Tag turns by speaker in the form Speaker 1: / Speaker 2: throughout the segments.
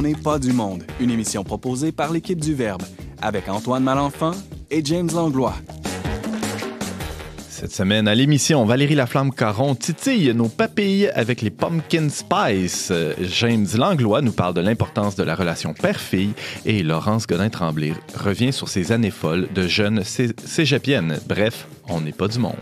Speaker 1: On n'est pas du monde, une émission proposée par l'équipe du Verbe, avec Antoine Malenfant et James Langlois.
Speaker 2: Cette semaine, à l'émission, Valérie Laflamme-Caron titille nos papilles avec les Pumpkin Spice. James Langlois nous parle de l'importance de la relation père-fille et Laurence Godin-Tremblay revient sur ses années folles de jeune cé- cégepienne. Bref, on n'est pas du monde.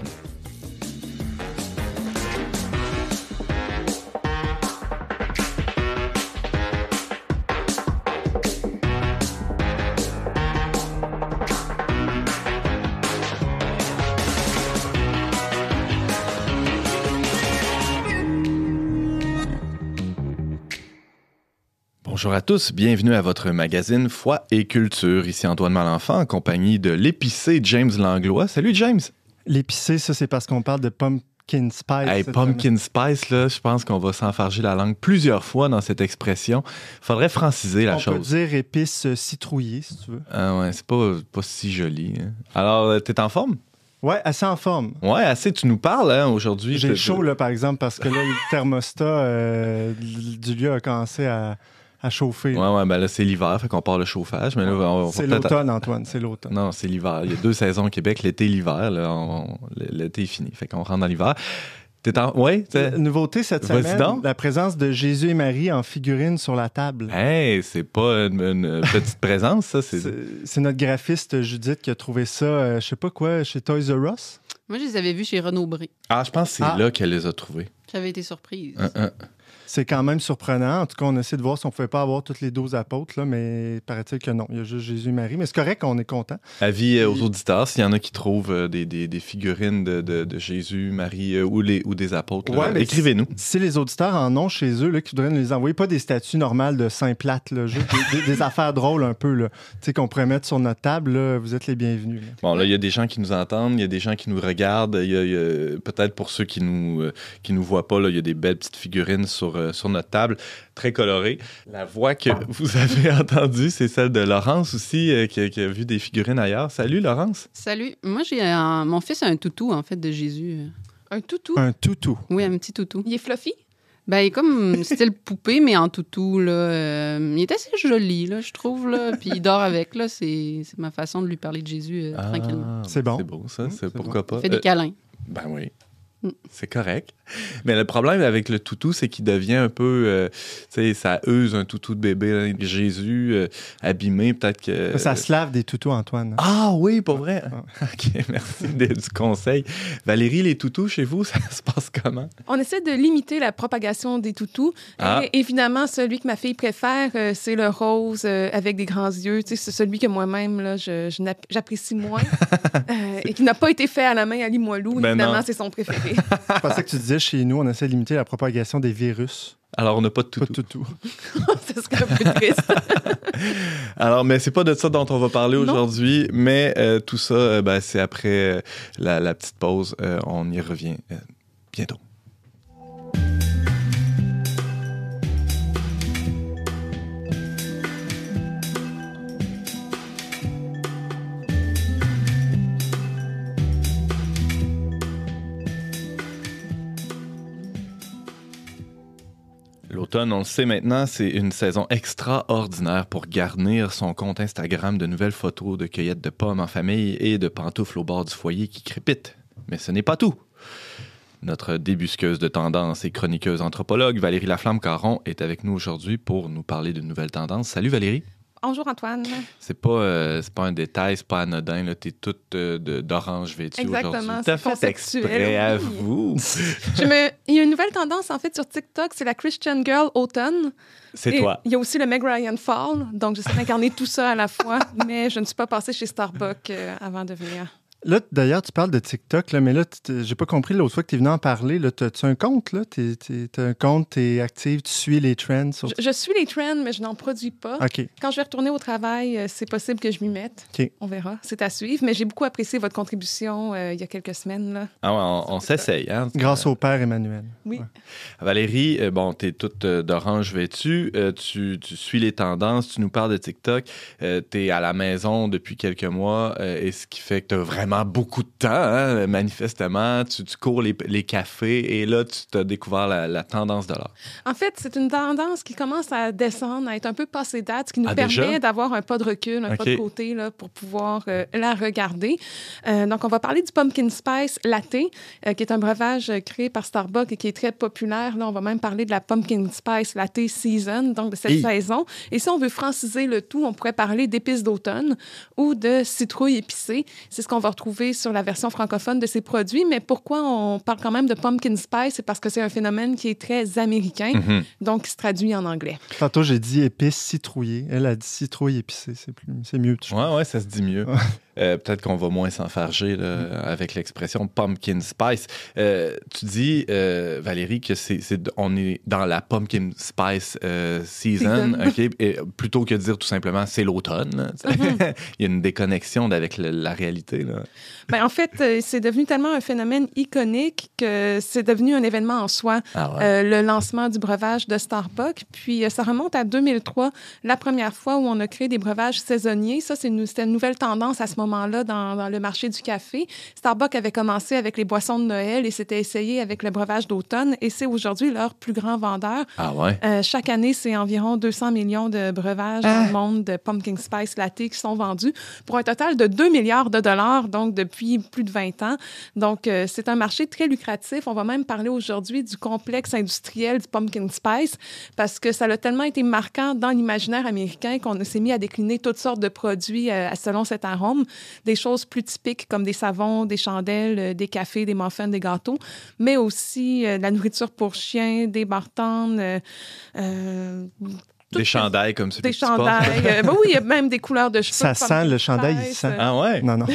Speaker 2: Bonjour à tous, bienvenue à votre magazine Foi et Culture. Ici Antoine Malenfant en compagnie de l'épicé James Langlois. Salut James!
Speaker 3: L'épicé, ça, c'est parce qu'on parle de pumpkin spice.
Speaker 2: Hey, pumpkin spice, là, je pense qu'on va s'enfarger la langue plusieurs fois dans cette expression. Faudrait franciser la
Speaker 3: semaine. On peut
Speaker 2: chose.
Speaker 3: dire épice euh, citrouillée, si tu veux.
Speaker 2: Ah ouais, c'est pas, pas si joli. hein. Alors, euh, t'es en forme?
Speaker 3: Ouais, assez en forme.
Speaker 2: Ouais, assez, tu nous parles hein, aujourd'hui.
Speaker 3: J'ai chaud, là, par exemple, parce que là, le thermostat euh, du lieu a commencé à, à chauffer.
Speaker 2: Ouais, ouais, ben là, c'est l'hiver, fait qu'on part le chauffage. Mais là, on
Speaker 3: c'est l'automne, Antoine, c'est l'automne.
Speaker 2: Non, c'est l'hiver. Il y a deux saisons au Québec, l'été et l'hiver. là, on- L'été est fini. Fait qu'on rentre dans l'hiver. T'es en. Ouais? t'es-
Speaker 3: Nouveauté cette
Speaker 2: Vas-y
Speaker 3: semaine,
Speaker 2: donc.
Speaker 3: la présence de Jésus et Marie en figurine sur la table.
Speaker 2: Hey, c'est pas une, une petite présence, ça. C'est...
Speaker 3: C'est c'est notre graphiste Judith qui a trouvé ça, euh, je sais pas quoi, chez Toys R Us?
Speaker 4: Moi, je les avais vus chez Renaud Bré.
Speaker 2: Ah, je pense que c'est
Speaker 3: Ah.
Speaker 2: là qu'elle les a trouvés.
Speaker 4: J'avais été surprise.
Speaker 3: C'est quand même surprenant. En tout cas, on essaie de voir si on pouvait pas avoir toutes les 12 apôtres, là, mais paraît-il que non. Il y a juste Jésus et Marie. Mais c'est correct, on est content.
Speaker 2: Avis euh, aux auditeurs, s'il y en a qui trouvent euh, des, des- des figurines de, de- de Jésus, Marie euh, ou, les, ou des apôtres,
Speaker 3: Ouais,
Speaker 2: écrivez-nous.
Speaker 3: Si les auditeurs en ont chez eux, là, qui voudraient nous les envoyer, pas des statues normales de saint plates, là, juste des, affaires drôles un peu, là, tu sais, qu'on pourrait mettre sur notre table, là, vous êtes les bienvenus. là.
Speaker 2: Bon, là, il y a des gens qui nous entendent, il y a des gens qui nous regardent. Il y a, peut-être pour ceux qui nous, qui nous voient pas, il y a des belles petites figurines sur, euh, sur notre table, très colorées. La voix que vous avez entendue, c'est celle de Laurence aussi, euh, qui, a, qui a vu des figurines ailleurs. Salut, Laurence.
Speaker 4: Salut. Moi, j'ai un... mon fils a un toutou, en fait, de Jésus.
Speaker 5: Un toutou?
Speaker 3: Un toutou.
Speaker 4: Oui, un petit toutou.
Speaker 5: Il est fluffy?
Speaker 4: Ben, il est comme style poupée, mais en toutou, là. Euh, il est assez joli, là, je trouve, là. Puis il dort avec, là. C'est c'est ma façon de lui parler de Jésus euh, tranquillement.
Speaker 3: C'est bon.
Speaker 2: C'est beau, ça. C'est
Speaker 3: c'est
Speaker 2: pourquoi pas.
Speaker 4: Il fait des
Speaker 2: Euh,
Speaker 4: câlins.
Speaker 2: Ben oui. C'est correct. Mais le problème avec le toutou, c'est qu'il devient un peu. euh, tu sais, ça use un toutou de bébé. là. Jésus euh, abîmé, peut-être que.
Speaker 3: Ça se lave des toutous, Antoine.
Speaker 2: Ah oui, pas vrai? OK, merci de- du conseil. Valérie, les toutous chez vous, ça se passe comment?
Speaker 5: On essaie de limiter la propagation des toutous.
Speaker 2: Ah.
Speaker 5: Et évidemment, celui que ma fille préfère, euh, c'est le rose euh, avec des grands yeux. Tu sais, c'est celui que moi-même, là, je, je n'app- j'apprécie moins. Euh, et qui n'a pas été fait à la main à Limoilou.
Speaker 2: Ben
Speaker 5: évidemment,
Speaker 2: non.
Speaker 5: c'est son préféré.
Speaker 3: Je pensais que tu disais chez nous, on essaie de limiter la propagation des virus.
Speaker 2: Alors, on n'a pas de
Speaker 3: Pas de
Speaker 2: toutou.
Speaker 3: toutou.
Speaker 5: Ce serait un peu triste.
Speaker 2: Alors, mais c'est pas de ça dont on va parler aujourd'hui, mais euh, tout ça, euh, ben, c'est après euh, la, la petite pause. Euh, on y revient euh, bientôt. On le sait maintenant, c'est une saison extraordinaire pour garnir son compte Instagram de nouvelles photos de cueillettes de pommes en famille et de pantoufles au bord du foyer qui crépitent. Mais ce n'est pas tout. Notre débusqueuse de tendances et chroniqueuse anthropologue Valérie Laflamme-Caron est avec nous aujourd'hui pour nous parler de nouvelles tendances. Salut Valérie.
Speaker 5: Bonjour, Antoine.
Speaker 2: C'est pas, euh, c'est pas un détail, c'est pas anodin. Là. T'es toute euh, de- d'orange vêtue
Speaker 5: Exactement,
Speaker 2: aujourd'hui.
Speaker 5: c'est
Speaker 2: T'as fait
Speaker 5: conceptuel,
Speaker 2: exprès à
Speaker 5: oui.
Speaker 2: vous.
Speaker 5: Je me... Il y a une nouvelle tendance, en fait, sur TikTok, c'est la Christian Girl Autumn.
Speaker 2: C'est
Speaker 5: Et
Speaker 2: toi.
Speaker 5: Il y a aussi le Meg Ryan Fall. Donc, j'essaie d'incarner tout ça à la fois, mais je ne suis pas passée chez Starbucks euh, avant de venir.
Speaker 3: Là, d'ailleurs, tu parles de TikTok, là, mais là, tu j'ai pas compris l'autre fois que tu es venu en parler. Là, t'as-tu un compte, là? T'as un compte, tu es active, tu suis les trends sur...
Speaker 5: Je, je suis les trends, mais je n'en produis pas.
Speaker 3: OK.
Speaker 5: Quand je vais retourner au travail, euh, c'est possible que je m'y mette.
Speaker 3: OK.
Speaker 5: On verra. C'est à suivre. Mais j'ai beaucoup apprécié votre contribution euh, il y a quelques semaines. Là.
Speaker 2: Ah ouais, on, on s'essaye. Hein?
Speaker 3: Grâce au père Emmanuel.
Speaker 5: Oui.
Speaker 3: Ouais.
Speaker 2: Valérie, euh, bon, t'es toute euh, d'orange vêtue, euh, tu, tu suis les tendances, tu nous parles de TikTok, euh, t'es à la maison depuis quelques mois, euh, et ce qui fait que t'as vraiment vraiment beaucoup de temps, hein, manifestement. Tu, tu cours les, les, cafés et là, tu as découvert la, la tendance de l'art.
Speaker 5: En fait, c'est une tendance qui commence à descendre, à être un peu passée date, ce qui nous ah, permet d'avoir un pas de recul, un pas de côté là, pour pouvoir euh, la regarder. Euh, donc, on va parler du Pumpkin Spice Latte, euh, qui est un breuvage créé par Starbucks et qui est très populaire. Là, on va même parler de la Pumpkin Spice Latte Season, donc de cette saison. Et si on veut franciser le tout, on pourrait parler d'épices d'automne ou de citrouille épicée. C'est ce qu'on va retrouver sur la version francophone de ces produits. Mais pourquoi on parle quand même de pumpkin spice? C'est parce que c'est un phénomène qui est très américain, mhm. donc qui se traduit en anglais.
Speaker 3: Tantôt, j'ai dit épice citrouillée. Elle a dit citrouille épicée. C'est mieux.
Speaker 2: Ouais, ouais, ça se dit mieux. Euh, peut-être qu'on va moins s'enfarger avec l'expression pumpkin spice. Euh, tu dis, euh, Valérie, que c'est, on est dans la pumpkin spice season, plutôt que de dire tout simplement c'est l'automne. Mm-hmm. Il y a une déconnexion avec la réalité. Là.
Speaker 5: Ben, en fait, c'est devenu tellement un phénomène iconique que c'est devenu un événement en soi. Ah le lancement du breuvage de Starbucks. Puis ça remonte à 2003, la première fois où on a créé des breuvages saisonniers. Ça, c'est une, c'était une nouvelle tendance à ce moment moment-là dans, le marché du café. Starbucks avait commencé avec les boissons de Noël et s'était essayé avec le breuvage d'automne et c'est aujourd'hui leur plus grand vendeur.
Speaker 2: Ah ouais?
Speaker 5: Euh, chaque année, c'est environ 200 millions de breuvages dans le ah! monde de pumpkin spice latte qui sont vendus pour un total de 2 milliards de dollars, donc depuis plus de 20 ans. Donc, euh, c'est un marché très lucratif. On va même parler aujourd'hui du complexe industriel du pumpkin spice parce que ça a tellement été marquant dans l'imaginaire américain qu'on s'est mis à décliner toutes sortes de produits euh, selon cet arôme des choses plus typiques comme des savons, des chandelles, euh, des cafés, des muffins, des gâteaux, mais aussi euh, de la nourriture pour chiens, des bartendes,
Speaker 2: euh, des chandails comme ça.
Speaker 5: Des chandails. ben oui, il y a même des couleurs de cheveux.
Speaker 3: Ça sent, le chandail, il sent.
Speaker 2: Ah ouais?
Speaker 3: Non, non.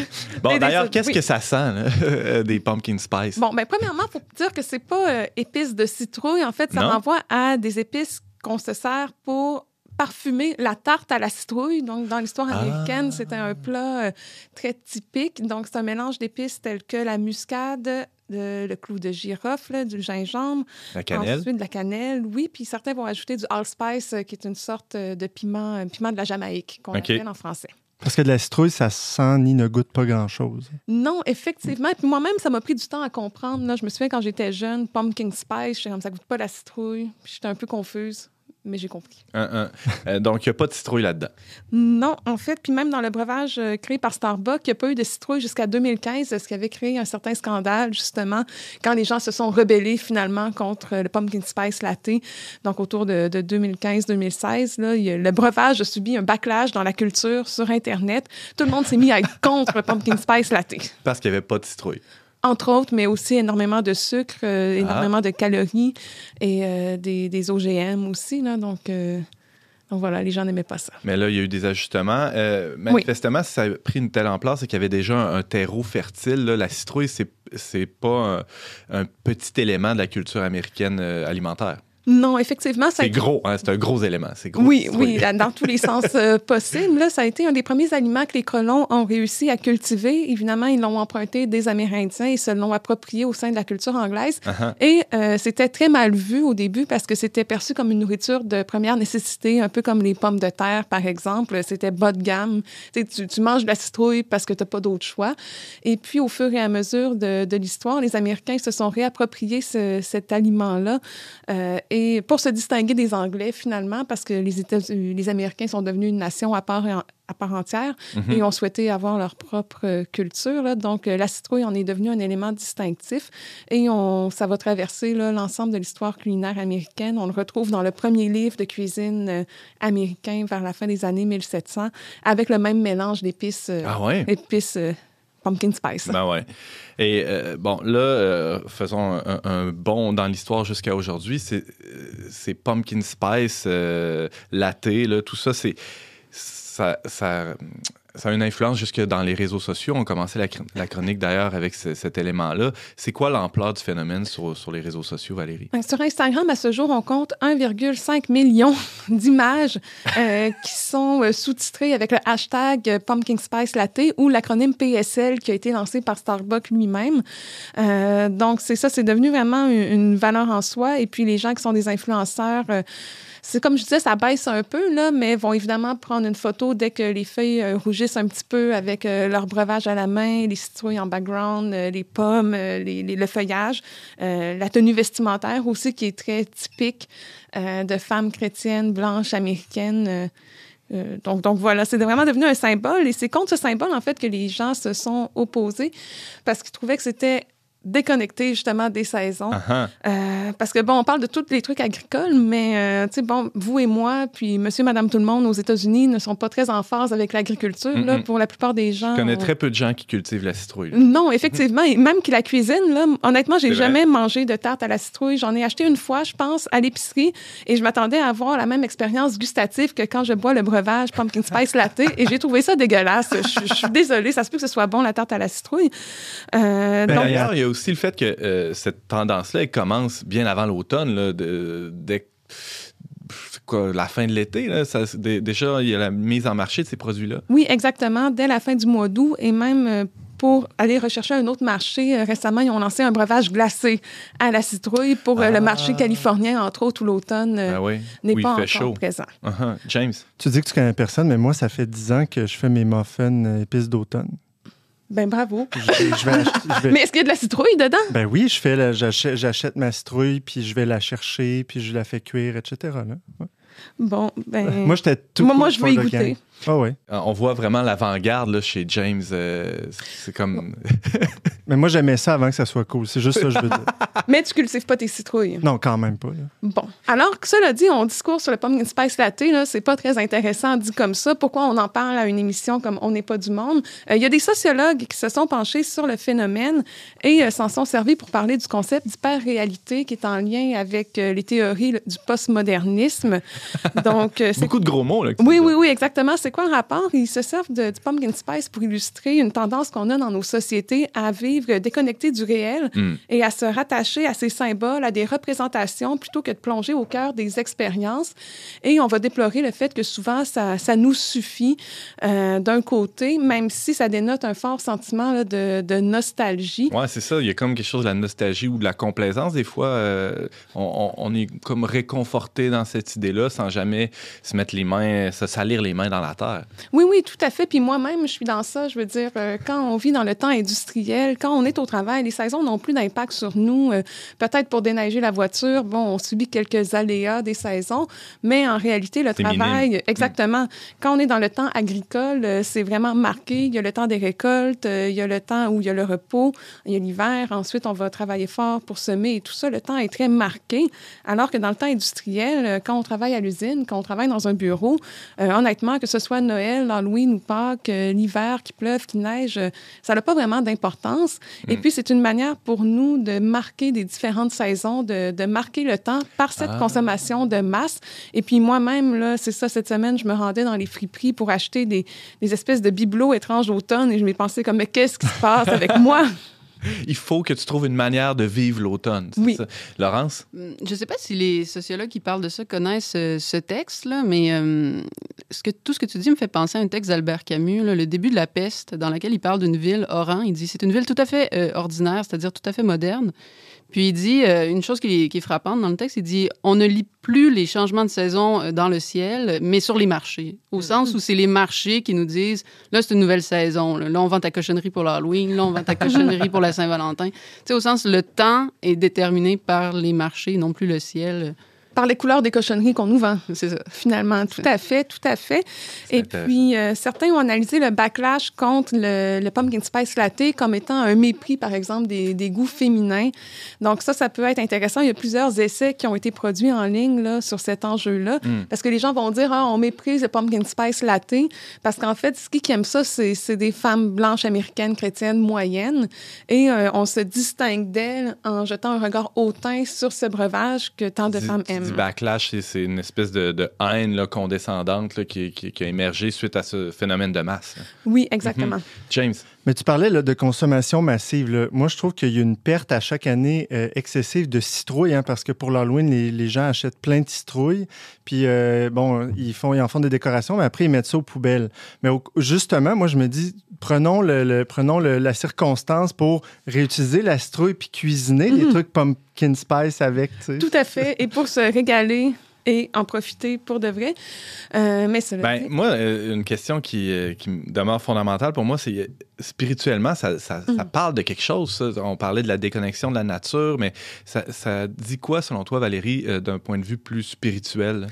Speaker 2: Bon, d'ailleurs, qu'est-ce que ça sent, des pumpkin spice?
Speaker 5: Bon, ben premièrement, il faut dire que c'est pas épices de citrouille. En fait, ça renvoie à des épices qu'on se sert pour parfumer la tarte à la citrouille. Donc, dans l'histoire ah. américaine, c'était un plat euh, très typique. Donc, c'est un mélange d'épices telles que la muscade, le clou de girofle, du gingembre.
Speaker 2: La cannelle.
Speaker 5: Ensuite, de la cannelle, oui. Puis certains vont ajouter du allspice, euh, qui est une sorte euh, de piment, piment de la Jamaïque, qu'on appelle en français.
Speaker 3: Parce que de la citrouille, ça sent ni ne goûte pas grand-chose.
Speaker 5: Non, effectivement. Puis moi-même, ça m'a pris du temps à comprendre. Là, je me souviens quand j'étais jeune, pumpkin spice, je comme ça goûte pas la citrouille. Puis j'étais un peu confuse mais j'ai compris.
Speaker 2: Euh, donc, il n'y a pas de citrouille là-dedans?
Speaker 5: Non, en fait. Puis même dans le breuvage euh, créé par Starbucks, il n'y a pas eu de citrouille jusqu'à 2015, ce qui avait créé un certain scandale, justement, quand les gens se sont rebellés finalement contre le pumpkin spice latte. Donc, autour de, 2015-2016, le breuvage a subi un backlash dans la culture sur Internet. Tout le monde s'est mis à être contre le pumpkin spice latte.
Speaker 2: Parce qu'il n'y avait pas de citrouille
Speaker 5: entre autres, mais aussi énormément de sucre, euh, ah. énormément de calories et euh, des, des, OGM aussi. Là, donc, euh, donc, voilà, les gens n'aimaient pas ça.
Speaker 2: Mais là, il y a eu des ajustements. manifestement, ça a pris une telle ampleur, c'est qu'il y avait déjà un, terreau fertile. La citrouille, c'est, c'est pas un, petit élément de la culture américaine alimentaire.
Speaker 5: Non, effectivement.
Speaker 2: C'est gros, hein, c'est un gros élément. Gros,
Speaker 5: oui, oui, dans tous les sens euh, possibles. Là, ça a été un des premiers aliments que les colons ont réussi à cultiver. Évidemment, ils l'ont emprunté des Amérindiens et se l'ont approprié au sein de la culture anglaise. Uh-huh. Et euh, c'était très mal vu au début parce que c'était perçu comme une nourriture de première nécessité, un peu comme les pommes de terre, par exemple. C'était bas de gamme. Tu, tu, manges de la citrouille parce que tu n'as pas d'autre choix. Et puis, au fur et à mesure de, de l'histoire, les Américains se sont réappropriés ce, cet aliment-là. Euh, et pour se distinguer des Anglais, finalement, parce que les, États les Américains sont devenus une nation à part, à part entière mhm. et ont souhaité avoir leur propre culture. Là. Donc, la citrouille en est devenue un élément distinctif et on, ça va traverser l'ensemble de l'histoire culinaire américaine. On le retrouve dans le premier livre de cuisine euh, américain vers la fin des années 1700 avec le même mélange d'épices.
Speaker 2: Euh, ah ouais?
Speaker 5: épices euh, pumpkin spice.
Speaker 2: Ben ouais. Et euh, bon, là, euh, faisons un, bond dans l'histoire jusqu'à aujourd'hui. C'est pumpkin spice, euh, latte, là, tout ça, c'est ça, ça a une influence jusque dans les réseaux sociaux. On commençait la, la chronique d'ailleurs avec cet élément-là. C'est quoi l'ampleur du phénomène sur, les réseaux sociaux, Valérie?
Speaker 5: Sur Instagram, à ce jour, on compte 1,5 million d'images euh, qui sont euh, sous-titrées avec le hashtag euh, Pumpkin Spice Latte ou l'acronyme PSL qui a été lancé par Starbucks lui-même. Donc, c'est ça, c'est devenu vraiment une, valeur en soi. Et puis, les gens qui sont des influenceurs c'est comme je disais, ça baisse un peu, là, mais vont évidemment prendre une photo dès que les feuilles euh, rougissent un petit peu avec euh, leur breuvage à la main, les citrouilles en background, euh, les pommes, les, le feuillage, la tenue vestimentaire aussi qui est très typique de femmes chrétiennes blanches américaines. donc, donc voilà, c'est vraiment devenu un symbole et c'est contre ce symbole, en fait, que les gens se sont opposés parce qu'ils trouvaient que c'était déconnecté justement des saisons. Uh-huh. Euh, parce que, bon, on parle de tous les trucs agricoles, mais, euh, tu sais, bon, vous et moi, puis monsieur, madame, tout le monde aux États-Unis ne sont pas très en phase avec l'agriculture, là, pour la plupart des gens.
Speaker 2: Je connais très peu de gens qui cultivent la citrouille.
Speaker 5: Non, effectivement, et même qui la cuisinent, là, honnêtement, j'ai jamais mangé de tarte à la citrouille. J'en ai acheté une fois, je pense, à l'épicerie, et je m'attendais à avoir la même expérience gustative que quand je bois le breuvage Pumpkin Spice Latte, et j'ai trouvé ça dégueulasse. Je, suis désolée, ça se peut que ce soit bon, la tarte à la citrouille.
Speaker 2: Euh, ben, a aussi le fait que euh, cette tendance-là, commence bien avant l'automne, dès la fin de l'été. déjà, il y a la mise en marché de ces produits-là.
Speaker 5: Oui, exactement. Dès la fin du mois d'août et même euh, pour aller rechercher un autre marché. Euh, récemment, ils ont lancé un breuvage glacé à la citrouille pour le marché ah. californien, entre autres, où l'automne ah n'est pas encore présent.
Speaker 2: Uh-huh. James?
Speaker 3: Tu dis que tu connais personne, mais moi, ça fait dix ans que je fais mes muffins épices d'automne.
Speaker 5: Ben bravo. Mais est-ce qu'il y a de la citrouille dedans?
Speaker 3: Ben oui, je fais j'achète ma citrouille, puis je vais la chercher, puis je la fais cuire, etc.
Speaker 5: Bon, ben.
Speaker 3: Moi, j'étais tout.
Speaker 5: Moi, moi je vais y goûter.
Speaker 3: Ah oui.
Speaker 2: Euh, on voit vraiment l'avant-garde chez James. Euh, c'est comme.
Speaker 3: Mais moi, j'aimais ça avant que ça soit cool. C'est juste ça que je veux dire.
Speaker 5: Mais tu cultives pas tes citrouilles.
Speaker 3: Non, quand même pas.
Speaker 5: Bon. Alors, que cela dit, on discours sur le pumpkin spice latte, c'est pas très intéressant dit comme ça. Pourquoi on en parle à une émission comme On n'est pas du monde? Euh, il y a des sociologues qui se sont penchés sur le phénomène et s'en sont servis pour parler du concept d'hyper-réalité qui est en lien avec les théories du postmodernisme.
Speaker 2: Donc, c'est... Beaucoup de gros mots, là.
Speaker 5: Oui, oui, oui, exactement. C'est quoi le rapport? Ils se servent de, du pumpkin spice pour illustrer une tendance qu'on a dans nos sociétés à vivre déconnecté du réel hmm. et à se rattacher à ces symboles, à des représentations, plutôt que de plonger au cœur des expériences. Et on va déplorer le fait que souvent, ça, ça nous suffit euh, d'un côté, même si ça dénote un fort sentiment là, de, de, nostalgie.
Speaker 2: Oui, c'est ça. Il y a comme quelque chose de la nostalgie ou de la complaisance. Des fois, euh, on, on, est comme réconforté dans cette idée-là sans jamais se mettre les mains, se salir les mains dans la
Speaker 5: Oui, oui, tout à fait. Puis moi-même, je suis dans ça. Je veux dire, euh, quand on vit dans le temps industriel, quand on est au travail, les saisons n'ont plus d'impact sur nous. Euh, peut-être pour déneiger la voiture, bon, on subit quelques aléas des saisons, mais en réalité, le travail, exactement. Quand on est dans le temps agricole, euh, c'est vraiment marqué. Il y a le temps des récoltes, il y a le temps où il y a le repos, il y a l'hiver. Ensuite, on va travailler fort pour semer et tout ça. Le temps est très marqué. Alors que dans le temps industriel, quand on travaille à l'usine, quand on travaille dans un bureau, honnêtement, que ce soit Noël, Halloween ou Pâques, l'hiver, qu'il pleuve, qu'il neige, euh, ça n'a pas vraiment d'importance. Et mm. puis, c'est une manière pour nous de marquer des différentes saisons, de, de marquer le temps par cette ah. consommation de masse. Et puis, moi-même, là, c'est ça, cette semaine, je me rendais dans les friperies pour acheter des, des espèces de bibelots étranges d'automne et je m'ai pensé comme, mais qu'est-ce qui se passe avec moi?
Speaker 2: il faut que tu trouves une manière de vivre l'automne.
Speaker 5: Oui.
Speaker 2: Laurence?
Speaker 4: Mm, je ne sais pas si les sociologues qui parlent de ça connaissent euh, ce texte, là, mais euh, ce que, tout ce que tu dis me fait penser à un texte d'Albert Camus, Le début de la peste, dans lequel il parle d'une ville, Oran. Il dit c'est une ville tout à fait euh, ordinaire, c'est-à-dire tout à fait moderne. Puis il dit euh, une chose qui est, frappante dans le texte, il dit on ne lit plus les changements de saison euh, dans le ciel, mais sur les marchés. Au mm. sens où c'est les marchés qui nous disent là, c'est une nouvelle saison. Là, on vend ta cochonnerie pour l'Halloween, là, on vend ta cochonnerie pour la Saint-Valentin. Tu sais, au sens le temps est déterminé par les marchés, non plus le ciel
Speaker 5: par les couleurs des cochonneries qu'on nous vend. C'est ça. Finalement, tout à fait, tout à fait. Et puis, euh, certains ont analysé le backlash contre le, pumpkin spice latte comme étant un mépris, par exemple, des, des, goûts féminins. Donc, ça, ça peut être intéressant. Il y a plusieurs essais qui ont été produits en ligne là, sur cet enjeu-là. Hmm. Parce que les gens vont dire, ah, on méprise le pumpkin spice latte. Parce qu'en fait, ce qui aime ça, c'est des femmes blanches américaines, chrétiennes, moyennes. Et euh, on se distingue d'elles en jetant un regard hautain sur ce breuvage que tant de femmes aiment
Speaker 2: du backlash, c'est une espèce de, haine là, condescendante qui, a émergé suite à ce phénomène de masse.
Speaker 5: Oui, exactement. Mhm.
Speaker 2: James?
Speaker 3: Mais tu parlais là, de consommation massive. Moi, je trouve qu'il y a une perte à chaque année euh, excessive de citrouilles, hein, parce que pour l'Halloween, les, gens achètent plein de citrouilles. Puis, euh, bon, ils, font, ils en font des décorations, mais après, ils mettent ça aux poubelles. Mais justement, moi, je me dis, prenons, le, prenons la circonstance pour réutiliser la citrouille puis cuisiner des mhm. trucs pumpkin spice avec.
Speaker 5: Tout à fait. Et pour se régaler et en profiter pour de vrai. Euh, mais
Speaker 2: ben, moi, euh, une question qui, euh, qui demeure fondamentale pour moi, c'est spirituellement, ça, ça, mm. parle de quelque chose. On parlait de la déconnexion de la nature, mais ça, ça dit quoi, selon toi, Valérie, d'un point de vue plus spirituel?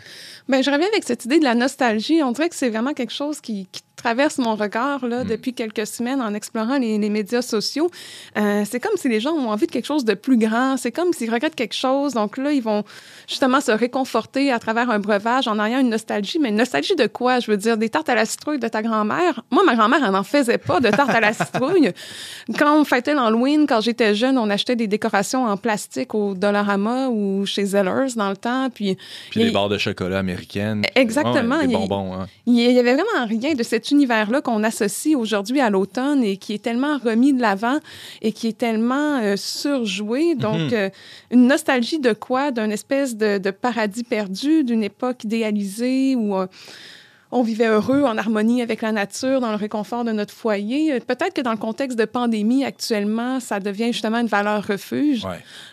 Speaker 5: Ben, je reviens avec cette idée de la nostalgie. On dirait que c'est vraiment quelque chose qui, qui traverse mon regard là, mm. depuis quelques semaines en explorant les, les médias sociaux. Euh, c'est comme si les gens ont envie de quelque chose de plus grand. C'est comme s'ils regrettent quelque chose. Donc là, ils vont justement se réconforter à travers un breuvage en ayant une nostalgie. Mais une nostalgie de quoi? Je veux dire, des tartes à la citrouille de ta grand-mère? Moi, ma grand-mère, elle n'en faisait pas de tartes à la citrouille. Quand on fêtait l'Halloween, quand j'étais jeune, on achetait des décorations en plastique au Dollarama ou chez Zellers dans le temps. Puis,
Speaker 2: puis les barres de chocolat américaines.
Speaker 5: Exactement.
Speaker 2: des bonbons. Hein.
Speaker 5: Il y avait vraiment rien de cette univers-là qu'on associe aujourd'hui à l'automne et qui est tellement remis de l'avant et qui est tellement euh, surjoué. Donc, mhm. euh, une nostalgie de quoi? D'un espèce de, paradis perdu, d'une époque idéalisée où euh, on vivait heureux, en harmonie avec la nature, dans le réconfort de notre foyer. Peut-être que dans le contexte de pandémie actuellement, ça devient justement une valeur refuge.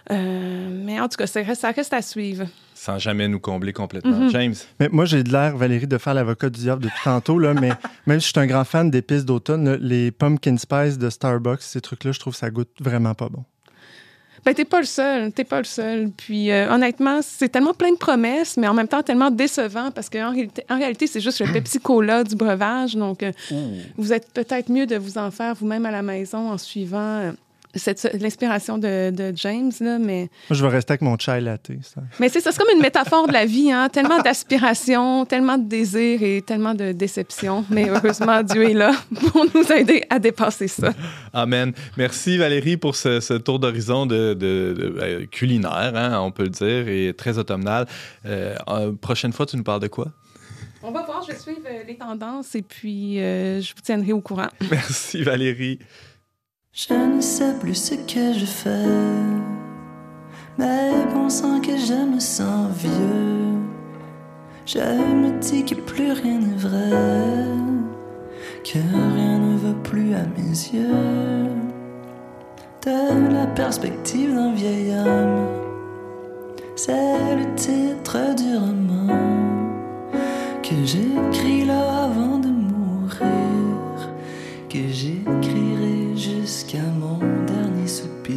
Speaker 5: mais en tout cas, ça reste à suivre
Speaker 2: sans jamais nous combler complètement. Mhm. James?
Speaker 3: Mais moi, j'ai de l'air, Valérie, de faire l'avocat du diable depuis tantôt, là, mais même si je suis un grand fan d'épices d'automne, les pumpkin spice de Starbucks, ces trucs-là, je trouve que ça goûte vraiment pas bon.
Speaker 5: Ben, t'es pas le seul, t'es pas le seul. Puis, euh, honnêtement, c'est tellement plein de promesses, mais en même temps tellement décevant parce qu'en réalité, en réalité c'est juste le Pepsi Cola du breuvage. Donc, euh, vous êtes peut-être mieux de vous en faire vous-même à la maison en suivant euh, l'inspiration de, de, James, là, mais...
Speaker 3: Moi, je vais rester avec mon chai latte. Ça.
Speaker 5: Mais c'est ça, c'est comme une métaphore de la vie, hein? tellement d'aspiration, tellement de désir et tellement de déception. Mais heureusement, Dieu est là pour nous aider à dépasser ça.
Speaker 2: Amen. Merci Valérie pour ce, tour d'horizon de, de, euh, culinaire, hein, on peut le dire, et très automnal. Euh, prochaine fois, tu nous parles de quoi?
Speaker 5: On va voir, je vais suivre euh, les tendances et puis je vous tiendrai au courant.
Speaker 2: Merci Valérie.
Speaker 6: Je ne sais plus ce que je fais, mais pensant que je me sens vieux, je me dis que plus rien n'est vrai, que rien ne va plus à mes yeux. De la perspective d'un vieil homme, c'est le titre du roman que j'écris là avant de mourir, que j'écrirai jusqu'à mon dernier soupir.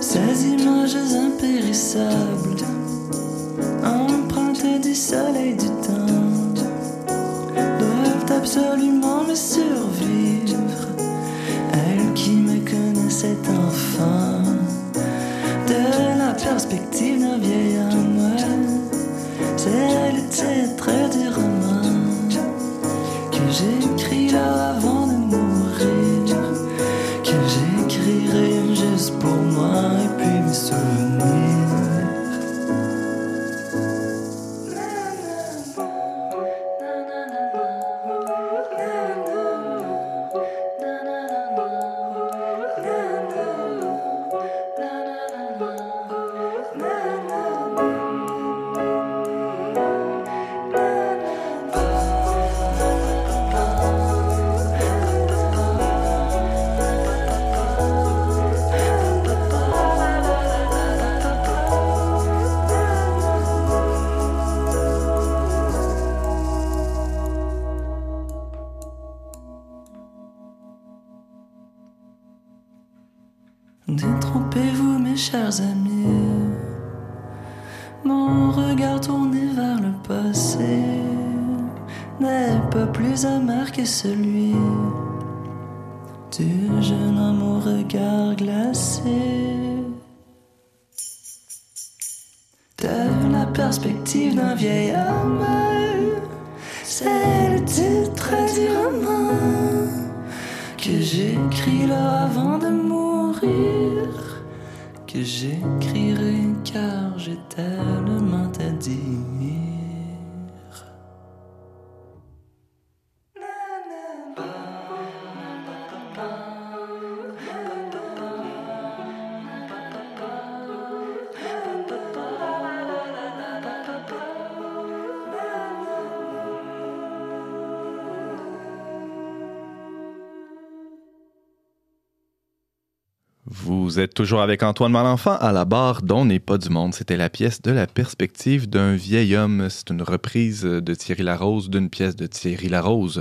Speaker 6: Ces images impérissables, empreintées du soleil du temps, doivent absolument me survivre. Elle qui me connaissait enfin, de la perspective d'un vieil homme. C'est le titre du roman que j'écris là avant de mourir, que j'écrirai juste pour moi celui du jeune homme au regard glacé. De la perspective d'un vieil homme, c'est le titre du roman que j'écris là avant de que j'écrirai car j'ai tellement à dire.
Speaker 2: Vous êtes toujours avec Antoine Malenfant à la barre dont n'est pas du monde. C'était la pièce de la perspective d'un vieil homme. C'est une reprise de Thierry Larose d'une pièce de Thierry Larose.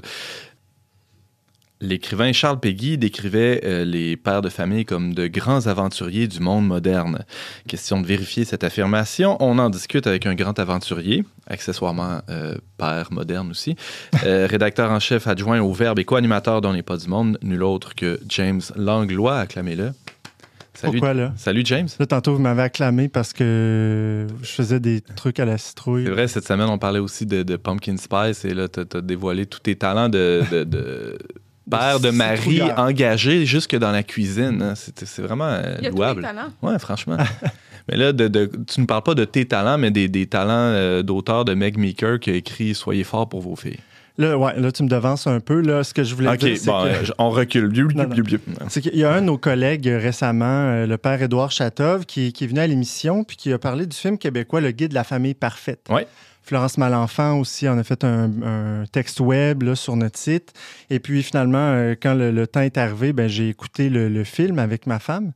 Speaker 2: L'écrivain Charles Péguy décrivait euh, les pères de famille comme de grands aventuriers du monde moderne. Question de vérifier cette affirmation, on en discute avec un grand aventurier, accessoirement euh, père moderne aussi, euh, rédacteur en chef adjoint au Verbe et co-animateur dont n'est pas du monde, nul autre que James Langlois, acclamez-le. Salut,
Speaker 3: Pourquoi là?
Speaker 2: Salut James.
Speaker 3: Là, tantôt, vous m'avez acclamé parce que je faisais des trucs à la citrouille.
Speaker 2: C'est vrai, cette semaine, on parlait aussi de, de Pumpkin Spice et là, tu as, dévoilé tous tes talents de, de, de père de mari engagé jusque dans la cuisine. Hein. C'est vraiment euh,
Speaker 5: Il y a
Speaker 2: louable.
Speaker 5: tous les talents.
Speaker 2: Ouais, franchement. mais là, de, de- tu ne parles pas de tes talents, mais des, des talents euh, d'auteur de Meg Meeker qui a écrit Soyez forts pour vos filles.
Speaker 3: Là, ouais, là, tu me devances un peu. Là, ce que je voulais
Speaker 2: Ok,
Speaker 3: dire, c'est
Speaker 2: bon,
Speaker 3: que-
Speaker 2: on recule.
Speaker 3: C'est qu'il y a un de nos collègues euh, récemment, euh, le père Édouard Chatov, qui, qui est venu à l'émission puis qui a parlé du film québécois Le Guide de la famille parfaite.
Speaker 2: Ouais.
Speaker 3: Florence Malenfant aussi en a fait un, un texte web là, sur notre site. Et puis finalement, euh, quand le, le temps est arrivé, ben, j'ai écouté le, le film avec ma femme.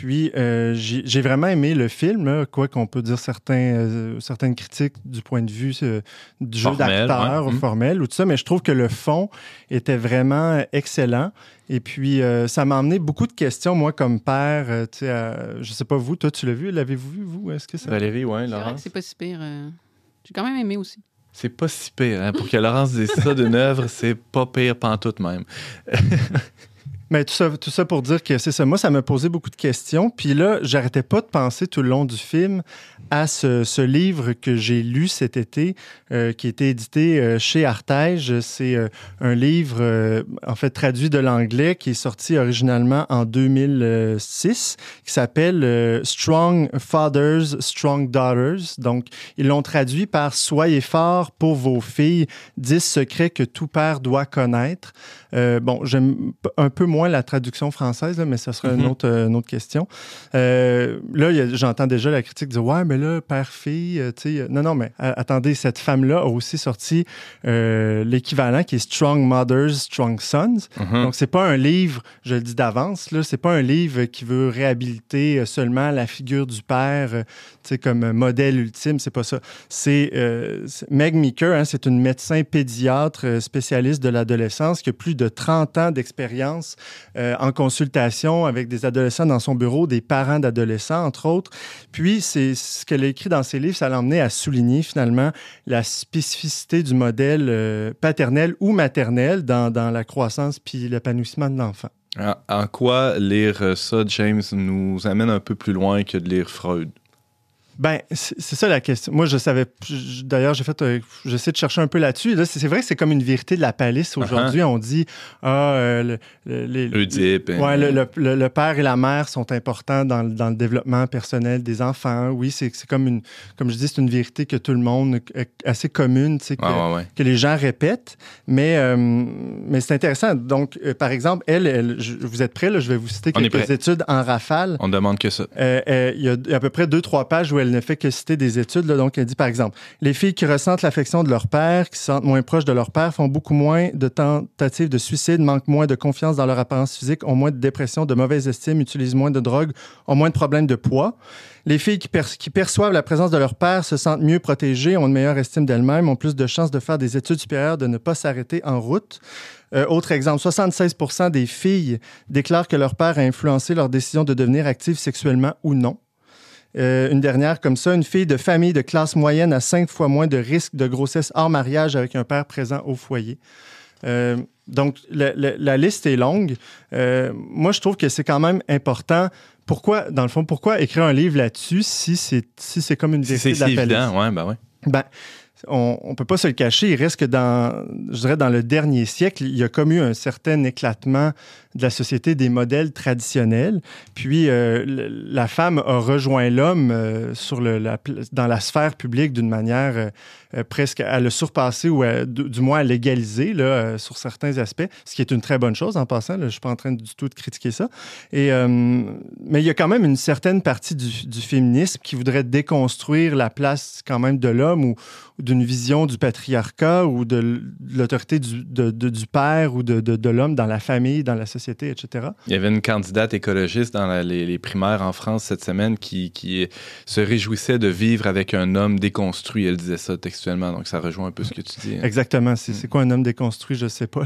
Speaker 3: Puis euh, j'ai vraiment aimé le film, quoi qu'on peut dire certains, euh, certaines critiques du point de vue euh, du jeu d'acteur
Speaker 2: ouais.
Speaker 3: ou
Speaker 2: Mm.
Speaker 3: formel ou tout ça, mais je trouve que le fond était vraiment excellent. Et puis, euh, ça m'a amené beaucoup de questions, moi, comme père. euh, tu sais, euh, je sais pas vous, toi, tu l'as vu, l'avez-vous vu, vous? Est-ce que ça...
Speaker 2: Valérie, Laurence.
Speaker 4: que c'est pas si pire. euh, J'ai quand même aimé aussi.
Speaker 2: C'est pas si pire. hein. Pour que Laurence dise ça d'une œuvre, c'est pas pire pantoute même.
Speaker 3: Mais tout ça, tout ça pour dire que c'est ça. Moi, ça m'a posé beaucoup de questions. Puis là, j'arrêtais pas de penser tout le long du film à ce, ce livre que j'ai lu cet été, euh, qui a été édité euh, chez Artege. C'est euh, un livre, euh, en fait, traduit de l'anglais, qui est sorti originalement en 2006, qui s'appelle Strong Fathers, Strong Daughters. Donc, ils l'ont traduit par Soyez forts pour vos filles, 10 secrets que tout père doit connaître. Bon, j'aime un peu moins la traduction française, là, mais ça sera une,
Speaker 2: Mhm.
Speaker 3: autre, une autre question. Là, j'entends déjà la critique dire Ouais, mais là, père-fille, euh, tu sais. euh, Non, non, mais euh, attendez, cette femme-là a aussi sorti euh, l'équivalent qui est Strong Mothers, Strong Sons.
Speaker 2: Mhm.
Speaker 3: Donc, c'est pas un livre, je le dis d'avance, là, c'est pas un livre qui veut réhabiliter seulement la figure du père, tu sais, comme modèle ultime, c'est pas ça. C'est euh, Meg Meeker, hein, c'est une médecin pédiatre spécialiste de l'adolescence qui a plus de 30 ans d'expérience euh, en consultation avec des adolescents dans son bureau, des parents d'adolescents, entre autres. Puis, c'est ce qu'elle a écrit dans ses livres, ça l'a emmené à souligner finalement la spécificité du modèle euh, paternel ou maternel dans, dans la croissance puis l'épanouissement de l'enfant.
Speaker 2: En, quoi lire ça, James, nous amène un peu plus loin que de lire Freud?
Speaker 3: Ben, c'est ça la question. Moi, je savais. D'ailleurs, j'ai fait. euh, J'essaie de chercher un peu là-dessus. Là, c'est vrai que c'est comme une vérité de la palisse. Aujourd'hui, on dit ah, euh, le, les-
Speaker 2: Oedipe. hein.
Speaker 3: Ouais, le, le- le- le père et la mère sont importants dans, le- dans le développement personnel des enfants. Oui, c'est comme une, comme je dis, c'est une vérité que tout le monde, assez commune, tu sais, que,
Speaker 2: Ouais, ouais, ouais.
Speaker 3: que les gens répètent. Mais, euh, mais c'est intéressant. Donc, par exemple, elle, elle- je- vous êtes prêts là, je vais vous citer
Speaker 2: On
Speaker 3: quelques études en rafale.
Speaker 2: On demande que ça.
Speaker 3: Il y a à peu près deux, trois pages où elle ne fait que citer des études. Donc, elle dit, par exemple, les filles qui ressentent l'affection de leur père, qui se sentent moins proches de leur père, font beaucoup moins de tentatives de suicide, manquent moins de confiance dans leur apparence physique, ont moins de dépression, de mauvaise estime, utilisent moins de drogue, ont moins de problèmes de poids. Les filles qui perçoivent la présence de leur père se sentent mieux protégées, ont une meilleure estime d'elles-mêmes, ont plus de chances de faire des études supérieures, de ne pas s'arrêter en route. Euh, autre exemple, 76% des filles déclarent que leur père a influencé leur décision de devenir active sexuellement ou non. Euh, une dernière comme ça, une fille de famille de classe moyenne a cinq fois moins de risques de grossesse hors mariage avec un père présent au foyer. Euh, donc, la, la- la liste est longue. Euh, moi, je trouve que c'est quand même important. Pourquoi, dans le fond, pourquoi écrire un livre là-dessus si c'est si comme une vérité de
Speaker 2: si
Speaker 3: la
Speaker 2: évident, ouais, ben ouais.
Speaker 3: Ben, on ne peut pas se le cacher. Il reste que dans, dans le dernier siècle, il y a comme eu un certain éclatement de la société des modèles traditionnels. Puis euh, la femme a rejoint l'homme euh, dans la sphère publique d'une manière euh, presque à le surpasser ou du, moins à l'égaliser là, euh, sur certains aspects, ce qui est une très bonne chose en passant. je ne suis pas en train du tout de critiquer ça. Et, euh, mais il y a quand même une certaine partie du, féminisme qui voudrait déconstruire la place quand même de l'homme ou d'une vision du patriarcat ou de l'autorité du, du père ou de, de, l'homme dans la famille, dans la société, etc.
Speaker 2: Il y avait une candidate écologiste dans les, les, primaires en France cette semaine qui, qui, se réjouissait de vivre avec un homme déconstruit. Elle disait ça textuellement, donc ça rejoint un peu ce que tu dis. Hein.
Speaker 3: Exactement. C'est mm. quoi un homme déconstruit? Je sais pas.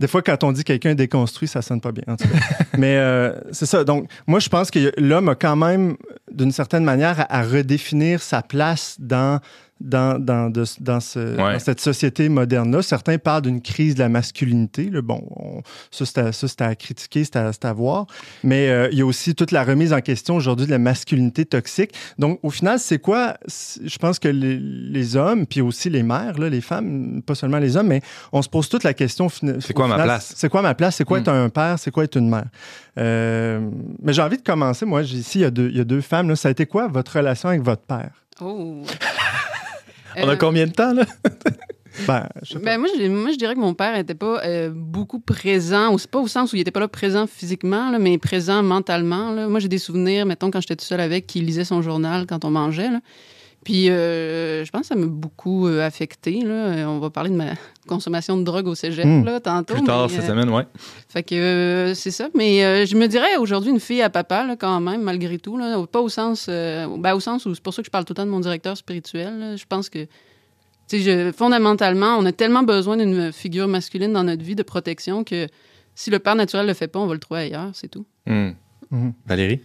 Speaker 3: Des fois, quand on dit quelqu'un déconstruit, ça sonne pas bien. En tout cas. Mais euh, c'est ça. Donc, moi, je pense que l'homme a quand même, d'une certaine manière, à redéfinir sa place dans dans, dans, de, dans, ce, dans cette société moderne-là. Certains parlent d'une crise de la masculinité. Là. Bon, ça, c'est à, critiquer, c'est à, à, voir. Mais euh, il y a aussi toute la remise en question aujourd'hui de la masculinité toxique. Donc, au final, c'est quoi? Je pense que les, les, hommes, puis aussi les mères, là, les femmes, pas seulement les hommes, mais on se pose toute la question.
Speaker 2: C'est quoi ma place?
Speaker 3: C'est quoi ma place? C'est quoi être hmm. un père? C'est quoi être une mère? Euh, mais j'ai envie de commencer. Moi, ici, il y, a deux, il y a deux femmes. Là. Ça a été quoi votre relation avec votre père?
Speaker 4: Oh!
Speaker 2: On a euh, combien de temps, là?
Speaker 4: Ben, ben, moi, je, moi, je dirais que mon père n'était pas euh, beaucoup présent, ou pas au sens où il n'était pas là présent physiquement, là, mais présent mentalement. Là. Moi, j'ai des souvenirs, mettons, quand j'étais tout seul avec, qui lisait son journal quand on mangeait. Là. Puis, euh, je pense que ça m'a beaucoup affecté. Là. On va parler de ma consommation de drogue au cégep, hmm. là, tantôt.
Speaker 2: Plus tard cette semaine, oui.
Speaker 4: Fait que c'est ça. Mais je me dirais aujourd'hui une fille à papa, là, quand même, malgré tout. Là. Pas au sens... Ben, au sens où... C'est pour ça que je parle tout le temps de mon directeur spirituel. Je pense que je, fondamentalement, on a tellement besoin d'une figure masculine dans notre vie de protection que si le père naturel le fait pas, on va le trouver ailleurs, c'est tout.
Speaker 2: Hmm. Valérie?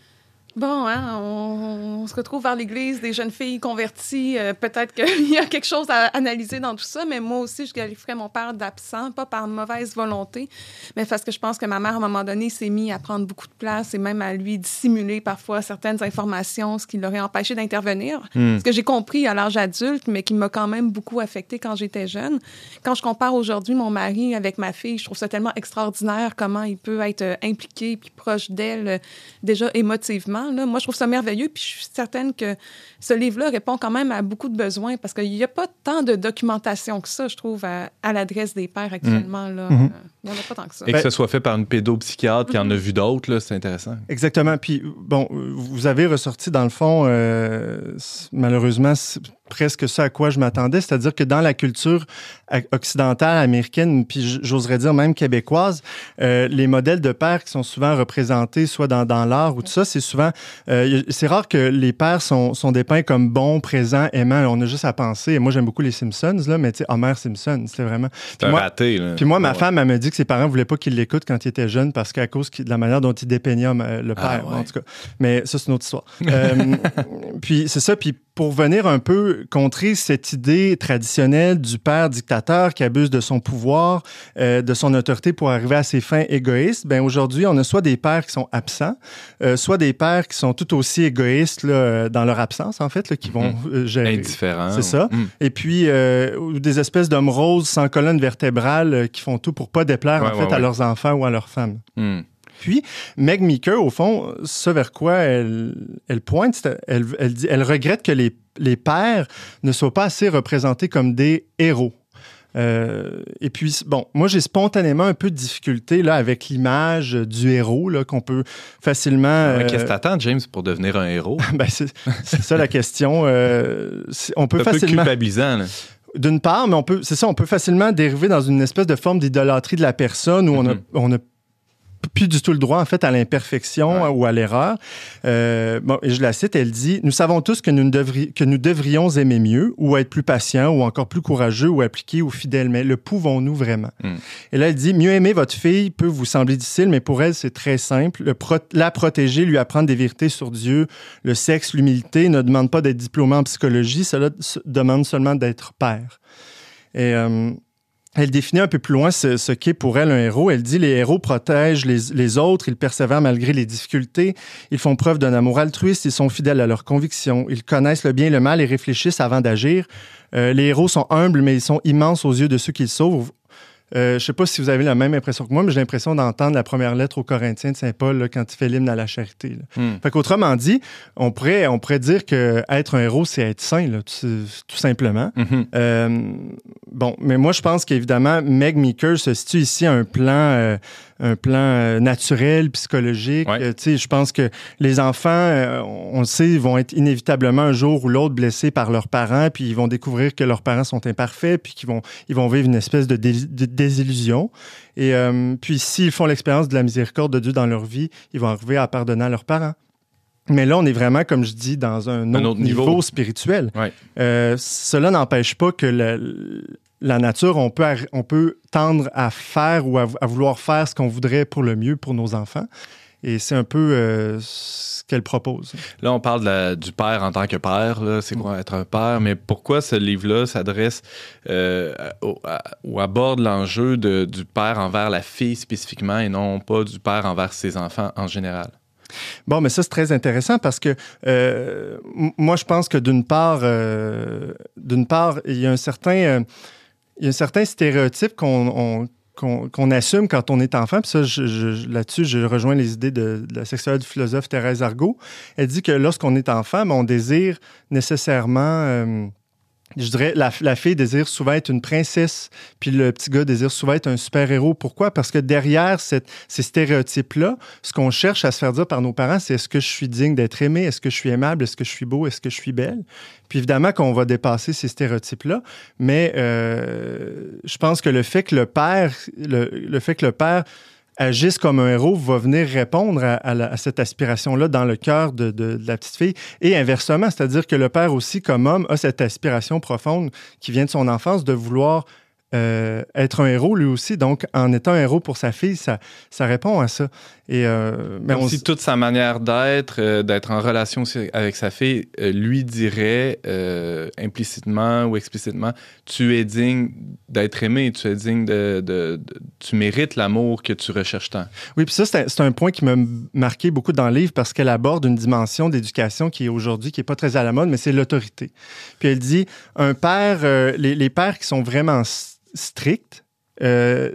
Speaker 5: Bon, hein, on, se retrouve vers l'église, des jeunes filles converties. Euh, peut-être qu'il y a quelque chose à analyser dans tout ça, mais moi aussi, je qualifierais mon père d'absent, pas par mauvaise volonté, mais parce que je pense que ma mère, à un moment donné, s'est mise à prendre beaucoup de place et même à lui dissimuler parfois certaines informations, ce qui l'aurait empêché d'intervenir. Hmm. Ce que j'ai compris à l'âge adulte, mais qui m'a quand même beaucoup affecté quand j'étais jeune. Quand je compare aujourd'hui mon mari avec ma fille, je trouve ça tellement extraordinaire comment il peut être impliqué puis proche d'elle euh, déjà émotivement. Moi, je trouve ça merveilleux, puis je suis certaine que ce livre-là répond quand même à beaucoup de besoins parce qu'il n'y a pas tant de documentation que ça, je trouve, à, l'adresse des pères actuellement. Là. Mm-hmm. Il n'y en a pas tant que ça.
Speaker 2: Et que ce soit fait par une pédopsychiatre qui en a vu d'autres, c'est intéressant.
Speaker 3: Exactement. Puis, bon, vous avez ressorti, dans le fond, euh, malheureusement, presque ça à quoi je m'attendais, c'est-à-dire que dans la culture occidentale, américaine, puis j'oserais dire même québécoise, euh, les modèles de pères qui sont souvent représentés, soit dans, dans l'art ou tout ça, c'est souvent... Euh, c'est rare que les pères sont, sont dépeints comme bons, présents, aimants. On a juste à penser. Moi, j'aime beaucoup les Simpsons, là, mais tu sais, Homer Simpson, c'était vraiment...
Speaker 2: Puis moi, raté, là.
Speaker 3: Puis moi, ma femme, elle m'a dit que ses parents voulaient pas qu'il l'écoute quand il était jeune parce qu'à cause de la manière dont il dépeignait euh, le ah, père, en tout cas. Mais ça, c'est une autre histoire. puis c'est ça, puis pour venir un peu contrer cette idée traditionnelle du père dictateur qui abuse de son pouvoir, euh, de son autorité pour arriver à ses fins égoïstes, ben aujourd'hui, on a soit des pères qui sont absents, euh, soit des pères qui sont tout aussi égoïstes là, dans leur absence, en fait, là, qui vont
Speaker 2: mhm. euh, gérer. Indifférents.
Speaker 3: C'est ça. Mhm. Et puis, des espèces d'hommes roses sans colonne vertébrale qui font tout pour pas déplaire, en fait, à leurs enfants ou à leurs femmes. Mhm. Puis, Meg Meeker, au fond, ce vers quoi elle, elle pointe, elle, elle, dit, elle regrette que les, les pères ne soient pas assez représentés comme des héros. Euh, et puis, bon, moi, j'ai spontanément un peu de difficulté là, avec l'image du héros là, qu'on peut facilement.
Speaker 2: Euh... Qu'est-ce que t'attends, James, pour devenir un héros?
Speaker 3: ben, c'est, ça la question. Euh, on peut
Speaker 2: facilement.
Speaker 3: Un peu
Speaker 2: culpabilisant. Là.
Speaker 3: D'une part, mais on peut, c'est ça, on peut facilement dériver dans une espèce de forme d'idolâtrie de la personne où on, a, mm-hmm. on a plus du tout le droit, en fait, à l'imperfection ou à l'erreur. Euh, bon, et je la cite, elle dit Nous savons tous que nous, devri que nous devrions aimer mieux, ou être plus patients, ou encore plus courageux, ou appliqués, ou fidèles, mais le pouvons-nous vraiment? Hmm. Et là, elle dit Mieux aimer votre fille peut vous sembler difficile, mais pour elle, c'est très simple. Le la protéger, lui apprendre des vérités sur Dieu, le sexe, l'humilité, ne demande pas d'être diplômé en psychologie, cela demande seulement d'être père. Et. Euh, elle définit un peu plus loin ce, qu'est pour elle un héros. Elle dit les héros protègent les, autres, ils persévèrent malgré les difficultés, ils font preuve d'un amour altruiste, ils sont fidèles à leurs convictions, ils connaissent le bien et le mal et réfléchissent avant d'agir. Euh, les héros sont humbles, mais ils sont immenses aux yeux de ceux qu'ils sauvent. Euh, je sais pas si vous avez la même impression que moi, mais j'ai l'impression d'entendre la première lettre aux Corinthiens de Saint Paul quand il fait l'hymne à la charité. Hmm. Fait qu'autrement dit, on pourrait, on pourrait dire que être un héros, c'est être saint, tout, simplement. Mm-hmm. Euh, bon, mais moi, je pense qu'évidemment, Meg Meeker se situe ici à un plan, euh, un plan euh, naturel, psychologique.
Speaker 2: Ouais.
Speaker 3: Euh, je pense que les enfants, euh, on le sait, vont être inévitablement un jour ou l'autre blessés par leurs parents, puis ils vont découvrir que leurs parents sont imparfaits, puis qu'ils vont, ils vont vivre une espèce de, dé- de désillusion. Et puis, s'ils font l'expérience de la miséricorde de Dieu dans leur vie, ils vont arriver à pardonner à leurs parents. Mais là, on est vraiment, comme je dis, dans un autre,
Speaker 2: autre
Speaker 3: niveau.
Speaker 2: niveau.
Speaker 3: spirituel.
Speaker 2: Ouais.
Speaker 3: Cela n'empêche pas que la, la nature, on peut, on peut tendre à faire ou à, à vouloir faire ce qu'on voudrait pour le mieux pour nos enfants. Et c'est un peu euh, ce qu'elle propose.
Speaker 2: Là, on parle de la- du père en tant que père. C'est quoi être un père? Mais pourquoi ce livre-là s'adresse euh, ou aborde l'enjeu du père envers la fille spécifiquement et non pas du père envers ses enfants en général?
Speaker 3: Bon, mais ça, c'est très intéressant parce que euh, moi, je pense que d'une part, d'une part, il y a un certain, il y a un certain stéréotype qu'on on- qu'on assume quand on est enfant. Ça, je- là-dessus, je rejoins les idées de, de la sexologue philosophe Thérèse Argot. Elle dit que lorsqu'on est enfant, ben, on désire nécessairement... euh, je dirais, la, la fille désire souvent être une princesse, puis le petit gars désire souvent être un super-héros. Pourquoi? Parce que derrière ces stéréotypes-là, ce qu'on cherche à se faire dire par nos parents, c'est est-ce que je suis digne d'être aimé? Est-ce que je suis aimable? Est-ce que je suis beau? Est-ce que je suis belle? Puis évidemment qu'on va dépasser ces stéréotypes-là, mais euh, je pense que le fait que le père, le fait que le père agisse comme un héros va venir répondre à, cette aspiration-là dans le cœur de la petite fille. Et inversement, c'est-à-dire que le père aussi, comme homme, a cette aspiration profonde qui vient de son enfance de vouloir euh, être un héros lui aussi. Donc, en étant un héros pour sa fille, ça, ça répond à ça. Et, euh, mais
Speaker 2: Comme
Speaker 3: on
Speaker 2: si toute sa manière d'être, euh, d'être en relation aussi avec sa fille, lui dirait implicitement ou explicitement Tu es digne d'être aimé, tu es digne de. de- de- tu mérites l'amour que tu recherches tant.
Speaker 3: Oui, puis ça, c'est un, point qui m'a marqué beaucoup dans le livre parce qu'elle aborde une dimension d'éducation qui est aujourd'hui, qui n'est pas très à la mode, mais c'est l'autorité. Puis elle dit, un père, les, les pères qui sont vraiment s- stricts, euh,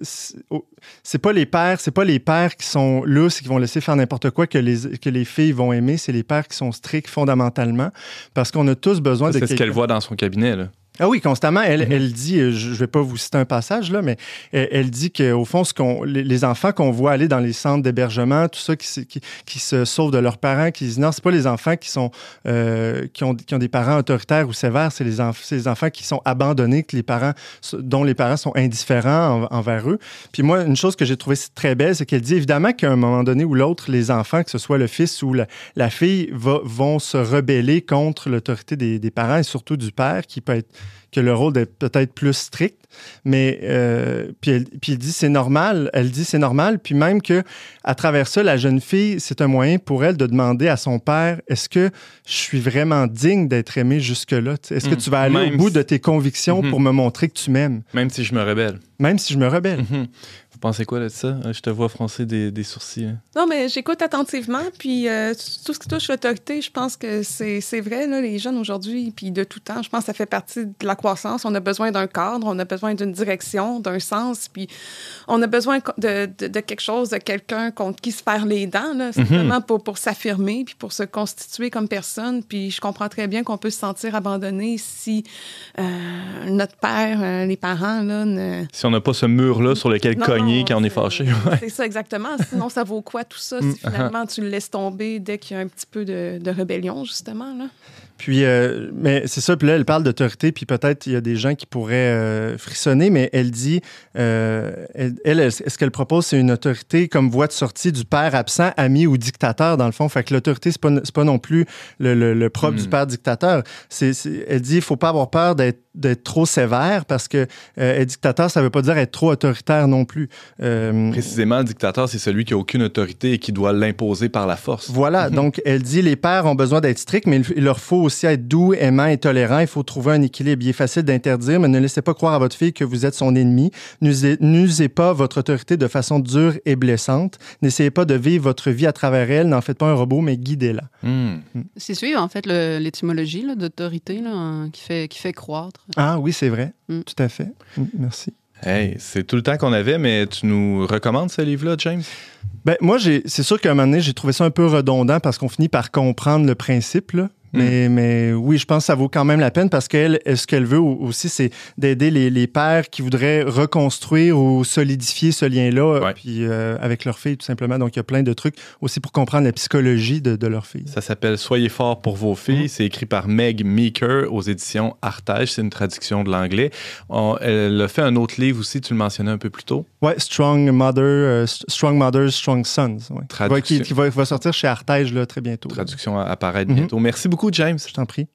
Speaker 3: c'est pas les pères, c'est pas les pères qui sont lousses et qui vont laisser faire n'importe quoi que les, que les filles vont aimer, c'est les pères qui sont stricts fondamentalement parce qu'on a tous besoin
Speaker 2: Ça,
Speaker 3: de
Speaker 2: C'est ce qu'elle voit dans son cabinet. Là.
Speaker 3: Ah oui, constamment. Elle,
Speaker 2: Mhm.
Speaker 3: elle dit, euh, je ne vais pas vous citer un passage, là, mais elle, elle dit qu'au fond, ce qu'on, les, les enfants qu'on voit aller dans les centres d'hébergement, tout ça, qui, se- qui, qui se sauvent de leurs parents, qui disent non, c'est pas les enfants qui, sont, euh, qui, ont, qui ont des parents autoritaires ou sévères, c'est les, enf- les enfants qui sont abandonnés, que les parents, dont les parents sont indifférents en- envers eux. Puis moi, une chose que j'ai trouvée très belle, c'est qu'elle dit évidemment qu'à un moment donné ou l'autre, les enfants, que ce soit le fils ou la, la fille, va- vont se rebeller contre l'autorité des, des parents et surtout du père, qui peut être que le rôle est peut-être plus strict, mais euh, puis, elle, puis elle dit c'est normal, elle dit c'est normal, puis même que à travers ça, la jeune fille, c'est un moyen pour elle de demander à son père est-ce que je suis vraiment digne d'être aimé jusque-là Est-ce que
Speaker 2: Mm.
Speaker 3: tu vas aller
Speaker 2: Même
Speaker 3: au bout
Speaker 2: si-
Speaker 3: de tes convictions
Speaker 2: Mhm.
Speaker 3: pour me montrer que tu m'aimes,
Speaker 2: Même si je me rebelle.
Speaker 3: même si je me rebelle
Speaker 2: Mhm. Vous pensez quoi de ça? Euh, Je te vois froncer des, des sourcils. hein.
Speaker 5: Non, mais j'écoute attentivement. Puis euh, tout ce qui touche l'autorité, je pense que c'est vrai. Là, les jeunes aujourd'hui, puis de tout temps, je pense que ça fait partie de la croissance. On a besoin d'un cadre, on a besoin d'une direction, d'un sens. Puis on a besoin de, de, de quelque chose, de quelqu'un contre qui se faire les dents, là, simplement pour, pour s'affirmer, puis pour se constituer comme personne. Puis je comprends très bien qu'on peut se sentir abandonné si euh, notre père, euh, les parents, là, ne,
Speaker 2: Si on n'a pas ce mur-là sur lequel
Speaker 5: non,
Speaker 2: cogner
Speaker 5: non,
Speaker 2: quand on est
Speaker 5: c'est-
Speaker 2: fâché. ouais.
Speaker 5: C'est ça, exactement. Sinon, ça vaut quoi tout ça si finalement tu le laisses tomber dès qu'il y a un petit peu de, de rébellion, justement? Là?
Speaker 3: Puis, euh, mais c'est ça. Puis là, elle parle d'autorité. Puis peut-être il y a des gens qui pourraient euh, frissonner, mais elle dit, euh, elle, elle, ce qu'elle propose, c'est une autorité comme voie de sortie du père absent, ami ou dictateur, dans le fond? Fait que l'autorité, c'est pas, c'est pas non plus le, le, le propre
Speaker 2: Mm.
Speaker 3: du père dictateur. C'est- elle dit, il faut pas avoir peur d'être d'être trop sévère parce que euh, être dictateur, ça veut pas dire être trop autoritaire non plus. Euh,
Speaker 2: Précisément, le dictateur, c'est celui qui a aucune autorité et qui doit l'imposer par la force.
Speaker 3: Voilà, donc elle dit les pères ont besoin d'être stricts, mais il, leur faut aussi être doux, aimants et tolérants. Il faut trouver un équilibre. Il est facile d'interdire, mais ne laissez pas croire à votre fille que vous êtes son ennemi. N'usez n'usez pas votre autorité de façon dure et blessante. N'essayez pas de vivre votre vie à travers elle. N'en faites pas un robot, mais guidez-la.
Speaker 2: Hmm.
Speaker 4: C'est suivre, en fait, l'étymologie d'autorité en- qui, fait, qui fait croître.
Speaker 3: Ah oui, c'est vrai.
Speaker 4: Mm.
Speaker 3: Tout à fait. Merci.
Speaker 2: Hey, c'est tout le temps qu'on avait, mais tu nous recommandes ce livre-là, James?
Speaker 3: Ben, moi, j'ai- c'est sûr qu'à un moment donné, j'ai trouvé ça un peu redondant parce qu'on finit par comprendre le principe, là.
Speaker 7: Mais, mais oui, je pense que ça vaut quand même la peine parce qu'elle, ce qu'elle veut aussi, c'est d'aider les, les, pères qui voudraient reconstruire ou solidifier ce lien-là puis, euh, avec leur fille, tout simplement. Donc, il y a plein de trucs aussi pour comprendre la psychologie de, de leur fille.
Speaker 2: Ça s'appelle Soyez forts pour vos filles. Mm. C'est écrit par Meg Meeker aux éditions Artage. C'est une traduction de l'anglais. Elle a fait un autre livre aussi, tu le mentionnais un peu plus tôt.
Speaker 7: Oui, Strong Mother, euh, Strong Mothers, Strong Sons. Ouais. Qui, qui, va, sortir chez Artage là, très bientôt.
Speaker 2: Traduction à apparaître mm-hmm. bientôt. Merci beaucoup, James.
Speaker 7: Je t'en prie.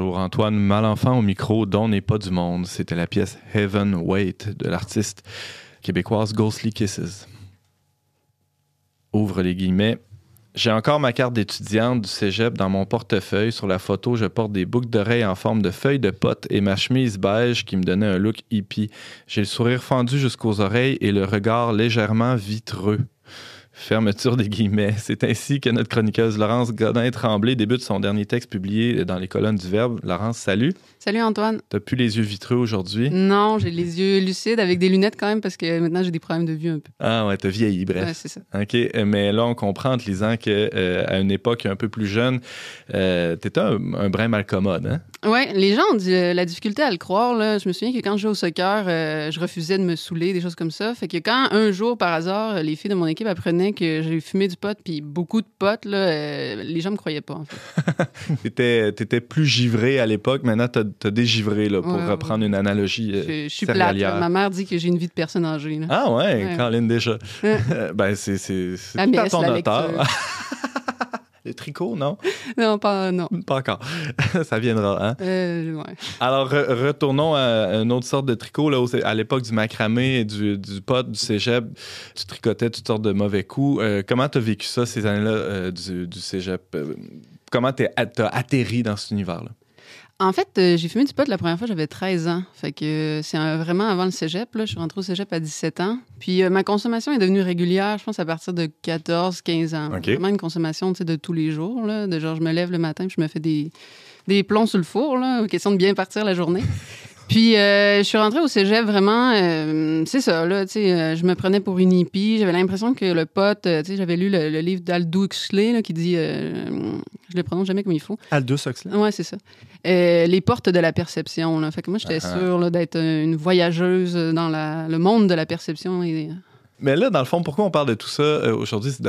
Speaker 2: Antoine Malenfant au micro dont n'est pas du monde. C'était la pièce Heaven Wait de l'artiste québécoise Ghostly Kisses. Ouvre les guillemets. J'ai encore ma carte d'étudiante du cégep dans mon portefeuille. Sur la photo, je porte des boucles d'oreilles en forme de feuilles de pote et ma chemise beige qui me donnait un look hippie. J'ai le sourire fendu jusqu'aux oreilles et le regard légèrement vitreux. Fermeture des guillemets. C'est ainsi que notre chroniqueuse Laurence Godin-Tremblay débute son dernier texte publié dans les colonnes du Verbe. Laurence, salut.
Speaker 4: Salut Antoine.
Speaker 2: T'as plus les yeux vitreux aujourd'hui?
Speaker 4: Non, j'ai les yeux lucides avec des lunettes quand même parce que maintenant j'ai des problèmes de vue un peu.
Speaker 2: Ah ouais, t'as vieilli, bref.
Speaker 4: Ouais, c'est ça.
Speaker 2: OK, euh, mais là on comprend en te lisant qu'à euh, une époque un peu plus jeune, euh, t'étais un, un, brin malcommode, hein?
Speaker 4: Oui, les gens ont dit, la difficulté à le croire. Là. Je me souviens que quand je jouais au soccer, je refusais de me saouler, des choses comme ça. Fait que quand un jour, par hasard, les filles de mon équipe apprenaient que j'ai fumé du pot, puis beaucoup de potes, là, les gens me croyaient pas, en fait.
Speaker 2: t'étais, étais plus givré à l'époque, maintenant t'as, as dégivré pour reprendre une analogie.
Speaker 4: je, je suis plate. Ma mère dit que j'ai une vie de personne âgée.
Speaker 2: Ah ouais, ouais. Caroline déjà. ben, c'est, c'est, c'est tout à ton. Le tricot, non?
Speaker 4: Non, pas, non.
Speaker 2: Pas encore. ça viendra, hein?
Speaker 4: Euh, ouais.
Speaker 2: Alors, retournons à une autre sorte de tricot. Là, à l'époque du macramé du, du pot, du cégep, tu tricotais toutes sortes de mauvais coups. Euh, comment tu as vécu ça ces années-là euh, du, du, cégep? comment t'as atterri dans cet univers-là?
Speaker 4: En fait, euh, j'ai fumé du pot la première fois, j'avais 13 ans. Fait que euh, c'est vraiment avant le cégep. Là. Je suis rentrée au cégep à 17 ans. Puis euh, ma consommation est devenue régulière, je pense, à partir de 14, 15 ans. Vraiment une consommation de tous les jours. Là. De genre, je me lève le matin puis je me fais des, des plombs sur le four, là, question de bien partir la journée. Puis euh, je suis rentrée au cégep vraiment, euh, c'est ça, là, tu sais, euh, je me prenais pour une hippie. J'avais l'impression que le pote, tu sais, j'avais lu le, livre d'Aldous Huxley qui dit, je le prononce jamais comme il faut.
Speaker 3: Aldous Huxley.
Speaker 4: Ouais, c'est ça. les portes de la perception, là. Fait que moi, j'étais ah, ah. sûre d'être une voyageuse dans la, le monde de la perception. Et...
Speaker 2: Mais là, dans le fond, pourquoi on parle de tout ça aujourd'hui? C'est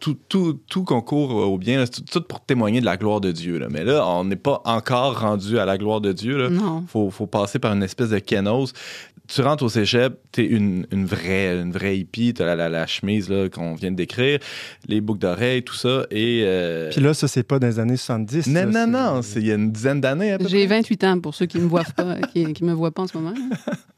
Speaker 2: tout, tout, tout, concourt au bien, c'est tout, pour témoigner de la gloire de Dieu. Là. Mais là, on n'est pas encore rendu à la gloire de Dieu. Il faut, faut, passer par une espèce de kénose. Tu rentres au cégep, t'es une, une vraie, une vraie hippie, t'as la, la, chemise qu'on vient de décrire, les boucles d'oreilles, tout ça. Et, euh,
Speaker 3: Puis là, ça, c'est pas dans les années 70.
Speaker 2: Non, non, non, c'est il y a une dizaine d'années.
Speaker 4: J'ai 28 ans pour ceux qui me voient pas, qui, qui me voient pas en ce moment.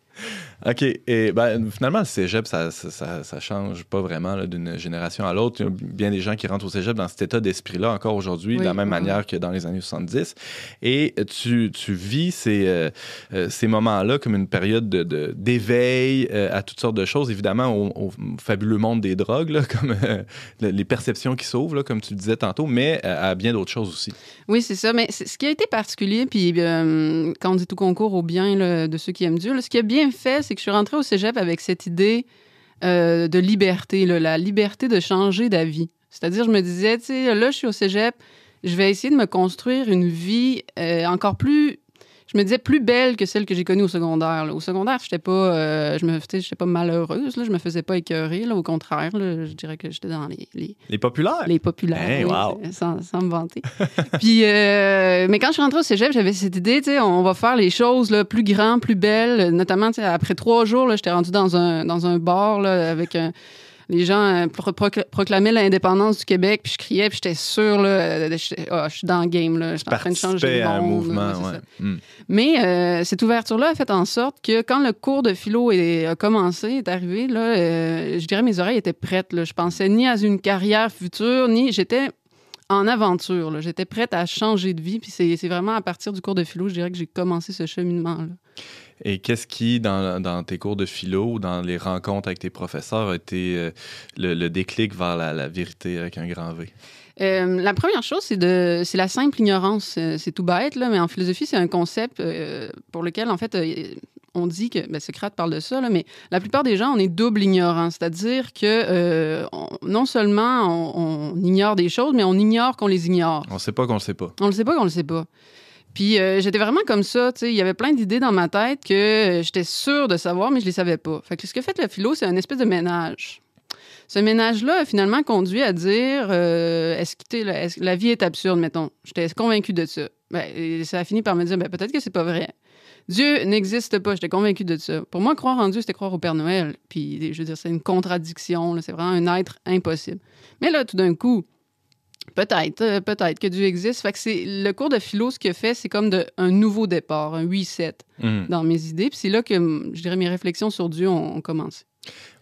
Speaker 2: OK. Et ben, finalement, le cégep, ça, ça, ça change pas vraiment d'une génération à l'autre. Il y a bien des gens qui rentrent au cégep dans cet état d'esprit-là encore aujourd'hui, de la même manière que dans les années 70. Et tu, tu vis ces, euh, euh, ces moments-là comme une période d'éveil de, euh, à toutes sortes de choses, évidemment, au, fabuleux monde des drogues, là, comme les perceptions qui s'ouvrent, comme tu le disais tantôt, mais à bien d'autres choses aussi.
Speaker 4: Oui, c'est ça. Mais ce qui a été particulier, puis quand on dit tout concours au bien de ceux qui aiment Dieu, ce qui a bien fait, c'est que je suis rentrée au cégep avec cette idée euh, de liberté, la liberté de changer d'avis. C'est-à-dire, je me disais, tu sais, là, je suis au cégep, je vais essayer de me construire une vie euh, encore plus je me disais plus belle que celle que j'ai connue au secondaire. Au secondaire, j'étais pas, euh, je me, j'étais pas malheureuse. Là, je me faisais pas écœurer. Là, au contraire, je dirais que j'étais dans les, les,
Speaker 2: les populaires.
Speaker 4: Les populaires. sans, sans, me vanter. Puis, euh, mais quand je suis rentrée au cégep, j'avais cette idée, tu sais, on va faire les choses là, plus grandes, plus belles. Notamment, après trois jours, j'étais rendue dans un dans un bar là, avec un les gens euh, proclamaient l'indépendance du Québec, puis je criais, puis j'étais sûre, là, euh, ah, je suis dans le game, là, je suis en train de changer le monde.
Speaker 2: un mouvement, hmm.
Speaker 4: Mais euh, cette ouverture-là a fait en sorte que quand le cours de philo a commencé, est arrivé, là, je dirais mes oreilles étaient prêtes. Là. Je pensais ni à une carrière future, ni j'étais en aventure. J'étais prête à changer de vie. Puis c'est vraiment à partir du cours de philo, je dirais que j'ai commencé ce cheminement-là.
Speaker 2: Et qu'est-ce qui, dans, tes cours de philo ou dans les rencontres avec tes professeurs, a été euh, le, déclic vers la, vérité avec un grand V?
Speaker 4: Euh, la première chose, c'est de, c'est la simple ignorance. Euh, c'est tout bête, là, mais en philosophie, c'est un concept pour lequel, en fait, on dit que, ben, Socrate parle de ça, là, mais la plupart des gens, on est double ignorant. C'est-à-dire que non seulement on, on, ignore des choses, mais on ignore qu'on les ignore.
Speaker 2: On ne sait pas qu'on le sait pas.
Speaker 4: On ne sait pas qu'on le sait pas. Puis euh, j'étais vraiment comme ça, tu sais, il y avait plein d'idées dans ma tête que euh, j'étais sûre de savoir, mais je les savais pas. Fait ce que fait le philo, c'est un espèce de ménage. Ce ménage-là a finalement conduit à dire euh, est-ce que la vie est absurde, mettons? J'étais convaincue de ça. Ben, ça a fini par me dire ben, peut-être que c'est pas vrai. Dieu n'existe pas. J'étais convaincue de ça. Pour moi, croire en Dieu, c'était croire au Père Noël. Puis, je veux dire, c'est une contradiction. C'est vraiment un être impossible. Mais là, tout d'un coup, Peut-être, euh, peut-être que Dieu existe. Fait que c'est le cours de philo, ce qu'il a fait, c'est comme de, un nouveau départ, un reset mm. dans mes idées. Puis c'est là que, je dirais, mes réflexions sur Dieu ont commencé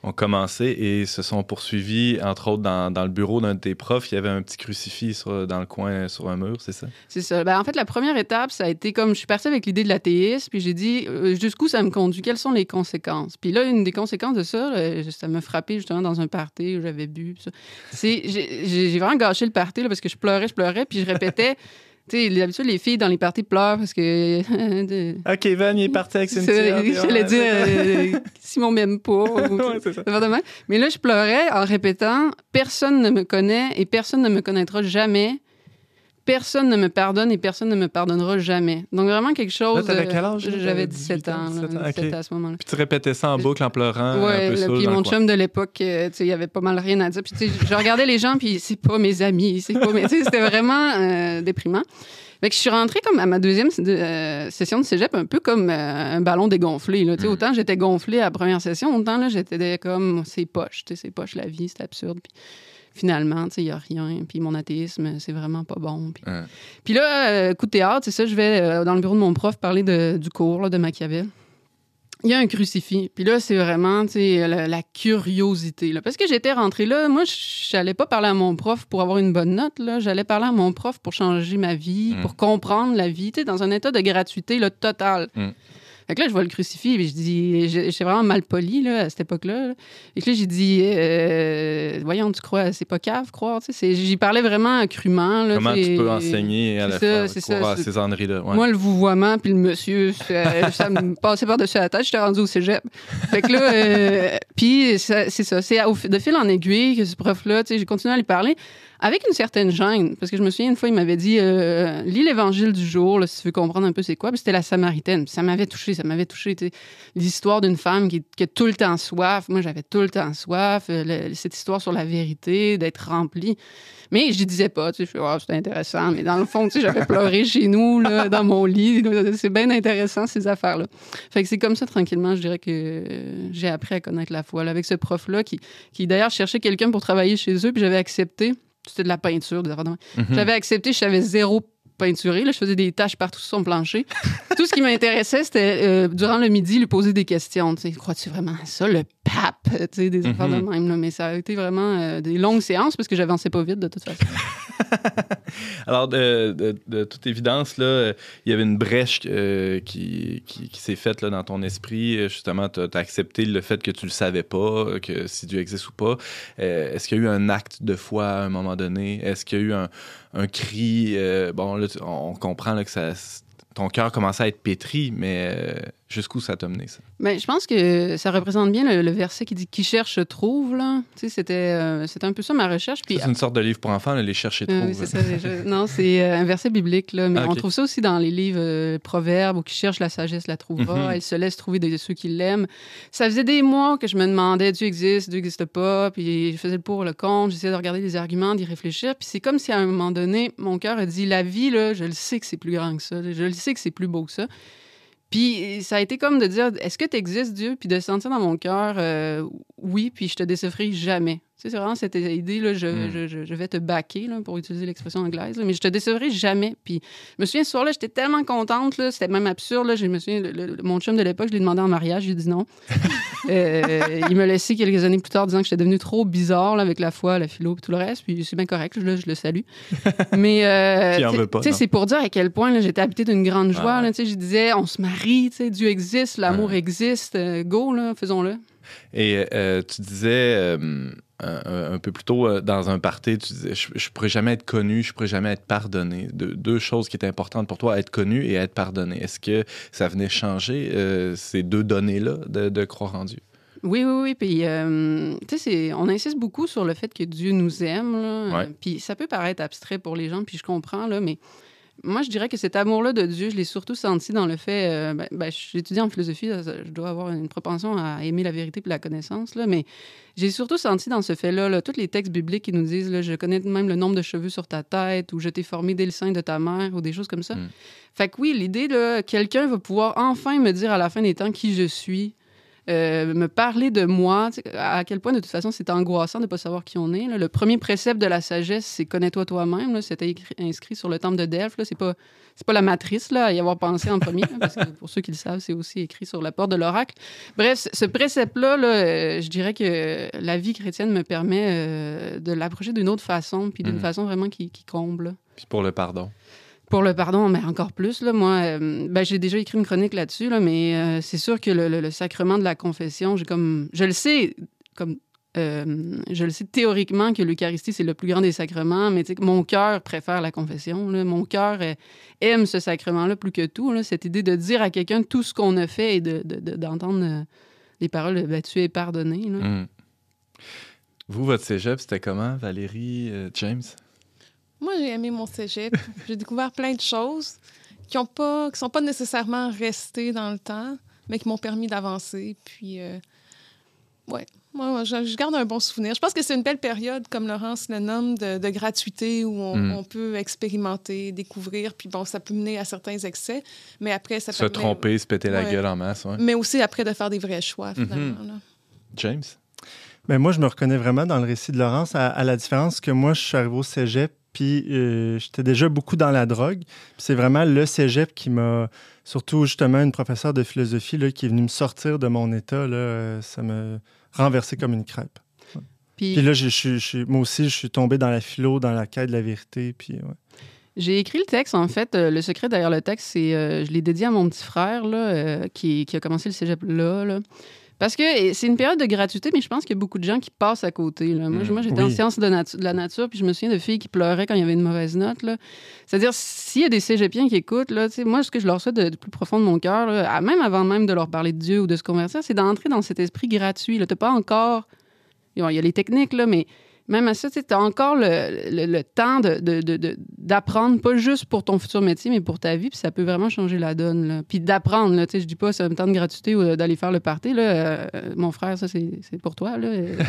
Speaker 2: ont commencé et se sont poursuivis, entre autres, dans, le bureau d'un de tes profs. Il y avait un petit crucifix dans le coin, sur un mur, c'est ça?
Speaker 4: C'est ça. Ben, en fait, la première étape, ça a été comme je suis partie avec l'idée de l'athéisme, puis j'ai dit euh, jusqu'où ça me conduit, quelles sont les conséquences? Puis là, une des conséquences de ça, ça m'a frappé justement dans un party où j'avais bu. C'est, j'ai, vraiment gâché le party parce que je pleurais, je pleurais, puis je répétais. Tu sais, d'habitude, les filles dans les parties pleurent parce que.
Speaker 2: ah, Kevin, il est parti avec Cynthia.
Speaker 4: J'allais dire euh, Simon m'aime pas. ouais, c'est ça. Mais là, je pleurais en répétant Personne ne me connaît et personne ne me connaîtra jamais personne ne me pardonne et personne ne me pardonnera jamais. Donc vraiment quelque chose.
Speaker 2: Là, t'avais quel âge?
Speaker 4: J'avais 17 ans. 17 ans, à ce moment-là.
Speaker 2: Puis tu répétais ça en boucle en pleurant.
Speaker 4: Ouais, puis mon chum de l'époque, euh, il y avait pas mal rien à dire. Puis je regardais les gens, puis c'est pas mes amis, c'est pas mes. C'était vraiment euh, déprimant. Fait que je suis rentrée comme à ma deuxième euh, session de cégep un peu comme un ballon dégonflé. Là. Mm. Autant j'étais gonflée à la première session, autant là, j'étais comme c'est poche, c'est poche la vie, c'est absurde. Puis finalement, il n'y a rien. Puis mon athéisme, c'est vraiment pas bon. Puis, là, euh, coup de théâtre, c'est ça, je vais euh, dans le bureau de mon prof parler de, du cours de Machiavel. il y a un crucifix. Puis là, c'est vraiment la, la curiosité. Là. Parce que j'étais rentrée là, moi, je n'allais pas parler à mon prof pour avoir une bonne note. Là. J'allais parler à mon prof pour changer ma vie,
Speaker 2: Mm.
Speaker 4: pour comprendre la vie, dans un état de gratuité là, totale.
Speaker 2: Mm.
Speaker 4: Fait que là, je vois le crucifix et je dis, j'ai- j'étais vraiment mal poli là, à cette époque-là. là. Et que là, j'ai dit, euh, voyons, tu crois, c'est pas cave, croire. tu sais, J'y parlais vraiment crûment. Là,
Speaker 2: Comment
Speaker 4: tu
Speaker 2: peux enseigner à la
Speaker 4: ça,
Speaker 2: fois à ces âneries-là? Ouais.
Speaker 4: moi, le vouvoiement puis le monsieur, ça, ça me passait par-dessus la tête. J'étais rendu au cégep. Fait que là, euh, puis c'est ça. C'est de fil en aiguille que ce prof-là, tu sais, j'ai continué à lui parler avec une certaine gêne. Parce que je me souviens, une fois, il m'avait dit euh, lis l'évangile du jour, là, si tu veux comprendre un peu c'est quoi. Puis c'était la Samaritaine. Puis ça m'avait touché, ça m'avait touché. L'histoire d'une femme qui, qui a tout le temps soif. Moi, j'avais tout le temps soif. Euh, le- cette histoire sur la vérité, d'être remplie. Mais je disais pas, tu sais, je fais, Ah, c'est intéressant. Mais dans le fond, tu sais, j'avais pleuré chez nous, là, dans mon lit. C'est bien intéressant, ces affaires-là. Fait que c'est comme ça, tranquillement, je dirais que j'ai appris à connaître la foi. là, avec ce prof-là, qui, qui d'ailleurs cherchait quelqu'un pour travailler chez eux, puis j'avais accepté. C'était de la peinture, des affaires de même.
Speaker 2: Mhm.
Speaker 4: J'avais accepté, je savais zéro peinturé. Là, je faisais des tâches partout sur son plancher. Tout ce qui m'intéressait, c'était euh, durant le midi, lui poser des questions. Crois-tu vraiment à ça, le pape? Tu sais, des affaires de
Speaker 2: Mhm.
Speaker 4: même. Là. Mais ça a été vraiment euh, des longues séances parce que j'avançais pas vite de toute façon.
Speaker 2: Alors, de, de- de toute évidence, là, il y avait une brèche euh, qui, qui, qui s'est faite là, dans ton esprit. Euh, Justement, tu as, accepté le fait que tu le savais pas, que si Dieu existe ou pas. Euh, Est-ce qu'il y a eu un acte de foi à un moment donné? Est-ce qu'il y a eu un, un cri? bon, là, on comprend là, que ça, ton cœur commençait à être pétri, mais jusqu'où ça t'a mené, ça?
Speaker 4: Ben, je pense que ça représente bien le, le verset qui dit Qui cherche trouve. Là. Tu sais, C'était euh, c'était un peu ça ma recherche. Puis,
Speaker 2: C'est une sorte de livre pour enfants, là, les chercher
Speaker 4: Euh,
Speaker 2: trop.
Speaker 4: oui, c'est ça. je- Non, c'est euh, un verset biblique, là, mais
Speaker 2: Ah,
Speaker 4: on trouve ça aussi dans les livres euh, Proverbes, où qui cherche la sagesse la trouvera,
Speaker 2: Mhm.
Speaker 4: elle se laisse trouver de ceux qui l'aiment. Ça faisait des mois que je me demandais Dieu existe, Dieu n'existe pas, puis je faisais le pour, le contre, j'essayais de regarder les arguments, d'y réfléchir, puis c'est comme si à un moment donné, mon cœur a dit la vie, là, je le sais que c'est plus grand que ça, je le sais que c'est plus beau que ça. Puis ça a été comme de dire est-ce que tu existes, Dieu? Puis de sentir dans mon cœur euh, oui, puis je te décevrai jamais. C'est vraiment cette idée, là, je,
Speaker 2: Mm.
Speaker 4: je, je- je vais te baquer, là, pour utiliser l'expression anglaise, là, mais je te décevrai jamais. Puis je me souviens, ce soir-là, j'étais tellement contente, là, c'était même absurde. Là, je me souviens, le- le- mon chum de l'époque, je lui ai demandé en mariage, j'ai dit non. Euh, il me laissé quelques années plus tard disant que j'étais devenue trop bizarre là, avec la foi, la philo et tout le reste. Puis c'est bien correct, là, je le salue. Mais euh, tu sais- c'est pour dire à quel point là, j'étais habitée d'une grande joie.
Speaker 2: Ah
Speaker 4: tu sais, je disais, on se marie, tu sais, Dieu existe, l'amour existe, euh, go, là, faisons-le.
Speaker 2: Et euh, tu disais euh, un, peu plus tôt euh, dans un party, tu disais je, je pourrais jamais être connu, je pourrais jamais être pardonné. Deux, deux choses qui étaient importantes pour toi, être connu et être pardonné. Est-ce que ça venait changer euh, ces deux données-là de, de croire en Dieu?
Speaker 4: Oui, oui, oui. Puis, tu sais, on insiste beaucoup sur le fait que Dieu nous aime. Là.
Speaker 2: Ouais.
Speaker 4: Puis, ça peut paraître abstrait pour les gens, puis je comprends, là, mais moi, je dirais que cet amour-là de Dieu, je l'ai surtout senti dans le fait. euh, ben, ben, j'étudie en philosophie, je dois avoir une propension à aimer la vérité puis la connaissance, là, mais j'ai surtout senti dans ce fait-là, là, tous les textes bibliques qui nous disent là, Je connais même le nombre de cheveux sur ta tête, ou je t'ai formé dès le sein de ta mère, ou des choses comme ça.
Speaker 2: Mm.
Speaker 4: Fait que oui, l'idée, là, quelqu'un va pouvoir enfin me dire à la fin des temps qui je suis. Euh, me parler de moi, à quel point de toute façon c'est angoissant de ne pas savoir qui on est. là. Le premier précepte de la sagesse, c'est connais-toi toi-même. C'était inscrit sur le temple de Delphes. C'est pas c'est pas la matrice là, à y avoir pensé en premier, parce que pour ceux qui le savent, c'est aussi écrit sur la porte de l'oracle. Bref, ce- ce précepte-là, là, euh, je dirais que la vie chrétienne me permet euh, de l'approcher d'une autre façon, puis d'une
Speaker 2: Mhm.
Speaker 4: façon vraiment qui, qui comble.
Speaker 2: Puis pour le pardon.
Speaker 4: Pour le pardon, mais encore plus, là, moi, euh, ben, j'ai déjà écrit une chronique là-dessus, là, mais euh, c'est sûr que le, sacrement de la confession, j'ai comme, je le sais, comme, euh, je le sais théoriquement que l'Eucharistie, c'est le plus grand des sacrements, mais mon cœur préfère la confession. Mon cœur aime ce sacrement-là plus que tout. cette idée de dire à quelqu'un tout ce qu'on a fait et de- de- de- d'entendre les paroles ben, tu es pardonné. là.
Speaker 2: Mm. Vous, votre cégep, c'était comment, Valérie, James?
Speaker 5: Moi, j'ai aimé mon cégep. j'ai découvert plein de choses qui ont pas, qui sont pas nécessairement restées dans le temps, mais qui m'ont permis d'avancer. Puis, euh, ouais, moi, je, je garde un bon souvenir. Je pense que c'est une belle période, comme Laurence le nomme, de, de gratuité où on,
Speaker 2: Mm.
Speaker 5: on peut expérimenter, découvrir. Puis bon, ça peut mener à certains excès, mais après, ça
Speaker 2: Se
Speaker 5: permet-
Speaker 2: tromper, se péter la
Speaker 5: Ouais.
Speaker 2: gueule en masse, ouais.
Speaker 5: Mais aussi après de faire des vrais choix, finalement. là.
Speaker 2: James?
Speaker 3: Mais moi, je me reconnais vraiment dans le récit de Laurence, à, à la différence que moi, je suis arrivé au cégep, puis euh, j'étais déjà beaucoup dans la drogue. C'est vraiment le cégep qui m'a, surtout justement une professeure de philosophie là, qui est venue me sortir de mon état. Là, euh, ça m'a renversé comme une crêpe.
Speaker 4: Puis,
Speaker 3: Puis là, je, je- je- moi aussi, je suis tombé dans la philo, dans la quête de la vérité. Puis, ouais.
Speaker 4: J'ai écrit le texte, en fait. euh, le secret derrière le texte, c'est euh, je l'ai dédié à mon petit frère là, euh, qui, qui a commencé le cégep là. là. Parce que c'est une période de gratuité, mais je pense qu'il y a beaucoup de gens qui passent à côté. là. Moi,
Speaker 2: Mm.
Speaker 4: moi, j'étais en sciences de, natu- de la nature, puis je me souviens de filles qui pleuraient quand il y avait une mauvaise note. C'est-à-dire, s'il y a des cégepiens qui écoutent, là, moi, ce que je leur souhaite de, de plus profond de mon cœur, même avant même de leur parler de Dieu ou de se convertir, c'est d'entrer dans cet esprit gratuit. Tu n'as pas encore... Il y a les techniques, là, mais même à ça, tu as encore le, le- le temps de- de- de- de- d'apprendre, pas juste pour ton futur métier, mais pour ta vie, puis ça peut vraiment changer la donne. Là. Puis d'apprendre, là, tu sais, je dis pas c'est un temps de gratuité ou d'aller faire le party. Là, euh, mon frère, ça, c'est c'est pour toi. Là. Euh,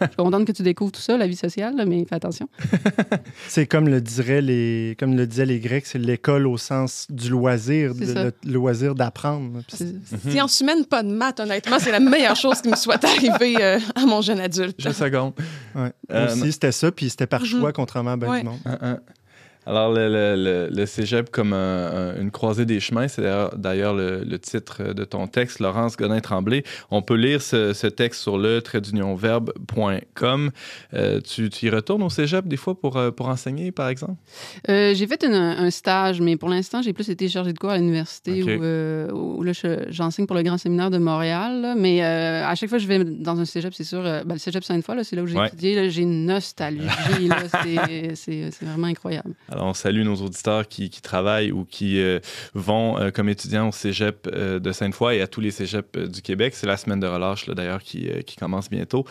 Speaker 4: Je suis contente que tu découvres tout ça, la vie sociale, là, mais fais attention.
Speaker 3: C'est comme le diraient les, comme le disaient les Grecs, c'est l'école au sens du loisir, le loisir d'apprendre.
Speaker 4: C'est-
Speaker 5: Sciences humaines, pas de maths, honnêtement, c'est la meilleure chose qui me soit arrivée euh, à mon jeune adulte.
Speaker 2: Je seconde.
Speaker 3: Ouais.
Speaker 2: Euh,
Speaker 3: aussi, c'était ça, puis c'était par
Speaker 5: Mhm.
Speaker 3: choix, contrairement à ben
Speaker 5: Ouais.
Speaker 3: du monde.
Speaker 2: Un, un. Alors, le, le, le, le cégep comme un- un- une croisée des chemins, c'est d'ailleurs- le, le titre de ton texte, Laurence Godin-Tremblay. On peut lire ce, ce texte sur le traitdunionverbe.com. Euh, tu, tu y retournes au cégep des fois pour, euh, pour enseigner, par exemple?
Speaker 4: Euh, j'ai fait une- un stage, mais pour l'instant, j'ai plus été chargée de cours à l'université où, euh, où là, je- j'enseigne pour le Grand Séminaire de Montréal. là. Mais à chaque fois que je vais dans un cégep, c'est sûr, ben, le cégep Sainte-Foy, c'est là où j'ai
Speaker 2: Ouais.
Speaker 4: étudié. J'ai une nostalgie. c'est vraiment incroyable.
Speaker 2: Alors, on salue nos auditeurs qui, qui travaillent ou qui euh, vont euh, comme étudiants au cégep euh, de Sainte-Foy et à tous les cégeps euh, du Québec. C'est la semaine de relâche, là, d'ailleurs, qui, euh, qui commence bientôt.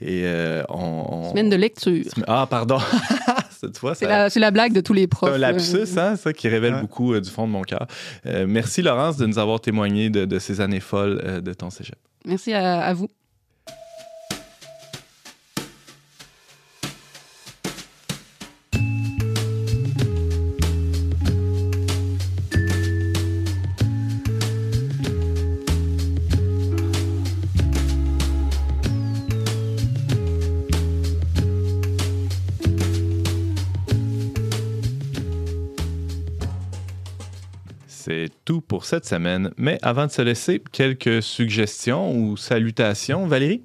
Speaker 2: Et euh, on, on-
Speaker 4: Semaine de lecture.
Speaker 2: Ah, pardon. tu vois,
Speaker 4: C'est
Speaker 2: ça-
Speaker 4: la, c'est la blague de tous les
Speaker 2: C'est
Speaker 4: profs.
Speaker 2: un lapsus, hein, ça, qui révèle
Speaker 3: Ouais.
Speaker 2: beaucoup euh, du fond de mon cœur. Euh, merci, Laurence, de nous avoir témoigné de, de ces années folles euh, de ton cégep.
Speaker 4: Merci à, à vous.
Speaker 2: Cette semaine. Mais avant de se laisser, quelques suggestions ou salutations. Valérie?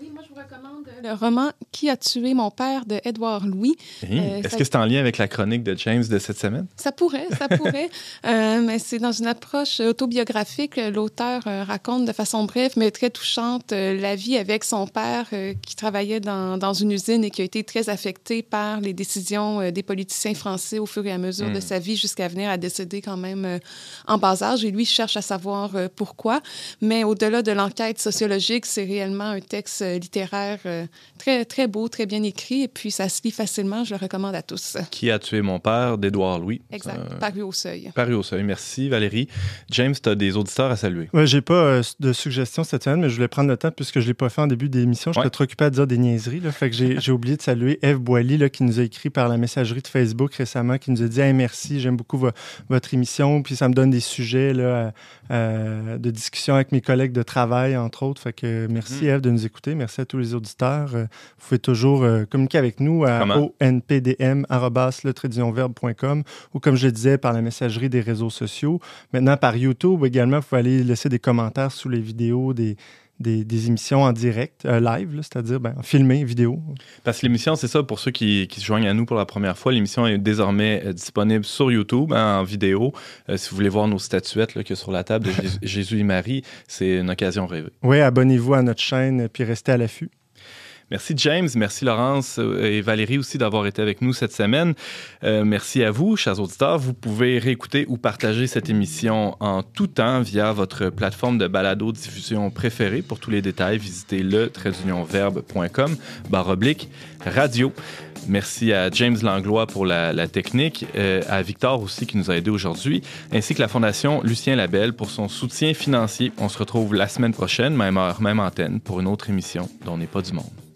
Speaker 5: Oui, moi, je vous recommande le roman Qui a tué mon père de Édouard Louis.
Speaker 2: Hein,
Speaker 5: Euh,
Speaker 2: Est-ce
Speaker 5: ça-
Speaker 2: que c'est en lien avec la chronique de James de cette semaine?
Speaker 5: Ça pourrait, ça pourrait. Euh, mais c'est dans une approche autobiographique. L'auteur euh, raconte de façon brève, mais très touchante, la vie avec son père qui travaillait dans, dans une usine et qui a été très affecté par les décisions des politiciens français au fur et à mesure de sa vie jusqu'à venir à décéder quand même en bas âge. Et lui cherche à savoir pourquoi. Mais au-delà de l'enquête sociologique, c'est réellement un texte littéraire euh, très, très beau, très bien écrit. Et puis, ça se lit facilement. Je le recommande à tous.
Speaker 2: Qui a tué mon père d'Édouard Louis?
Speaker 5: Exact.
Speaker 2: Euh,
Speaker 5: Paru au seuil.
Speaker 2: paru au seuil. Merci, Valérie. James, tu as des auditeurs à saluer.
Speaker 3: Ouais, j'ai pas euh, de suggestions cette semaine, mais je voulais prendre le temps puisque je l'ai pas fait en début d'émission. Je
Speaker 2: Ouais.
Speaker 3: suis trop occupé à dire des niaiseries. Là, fait que j'ai oublié de saluer Eve Boily là, qui nous a écrit par la messagerie de Facebook récemment, qui nous a dit Hey, merci, j'aime beaucoup vo- votre émission, puis ça me donne des sujets là, euh, de discussion avec mes collègues de travail, entre autres. Fait que merci
Speaker 2: Mhm.
Speaker 3: Eve de nous écouter. Merci à tous les auditeurs. Euh, vous pouvez toujours euh, communiquer avec nous à onpdm.com ou comme je le disais, par la messagerie des réseaux sociaux. Maintenant, par YouTube également, vous pouvez aller laisser des commentaires sous les vidéos des, des, des émissions en direct, euh, live, c'est-à-dire ben, filmé, vidéo.
Speaker 2: Parce que l'émission, c'est ça, pour ceux qui, qui se joignent à nous pour la première fois, l'émission est désormais euh, disponible sur YouTube hein, en vidéo. Euh, si vous voulez voir nos statuettes là, que sur la table de Jésus- et Marie, c'est une occasion rêvée.
Speaker 3: Oui, abonnez-vous à notre chaîne puis restez à l'affût.
Speaker 2: Merci James, merci Laurence euh, et Valérie aussi d'avoir été avec nous cette semaine. Euh, merci à vous, chers auditeurs. Vous pouvez réécouter ou partager cette émission en tout temps via votre plateforme de balado-diffusion préférée. Pour tous les détails, visitez le traitdunionverbe.com barre oblique radio. Merci à James Langlois pour la, la technique, euh, à Victor aussi qui nous a aidés aujourd'hui, ainsi que la Fondation Lucien Labelle pour son soutien financier. On se retrouve la semaine prochaine, même heure, même antenne, pour une autre émission dont n'est pas du monde.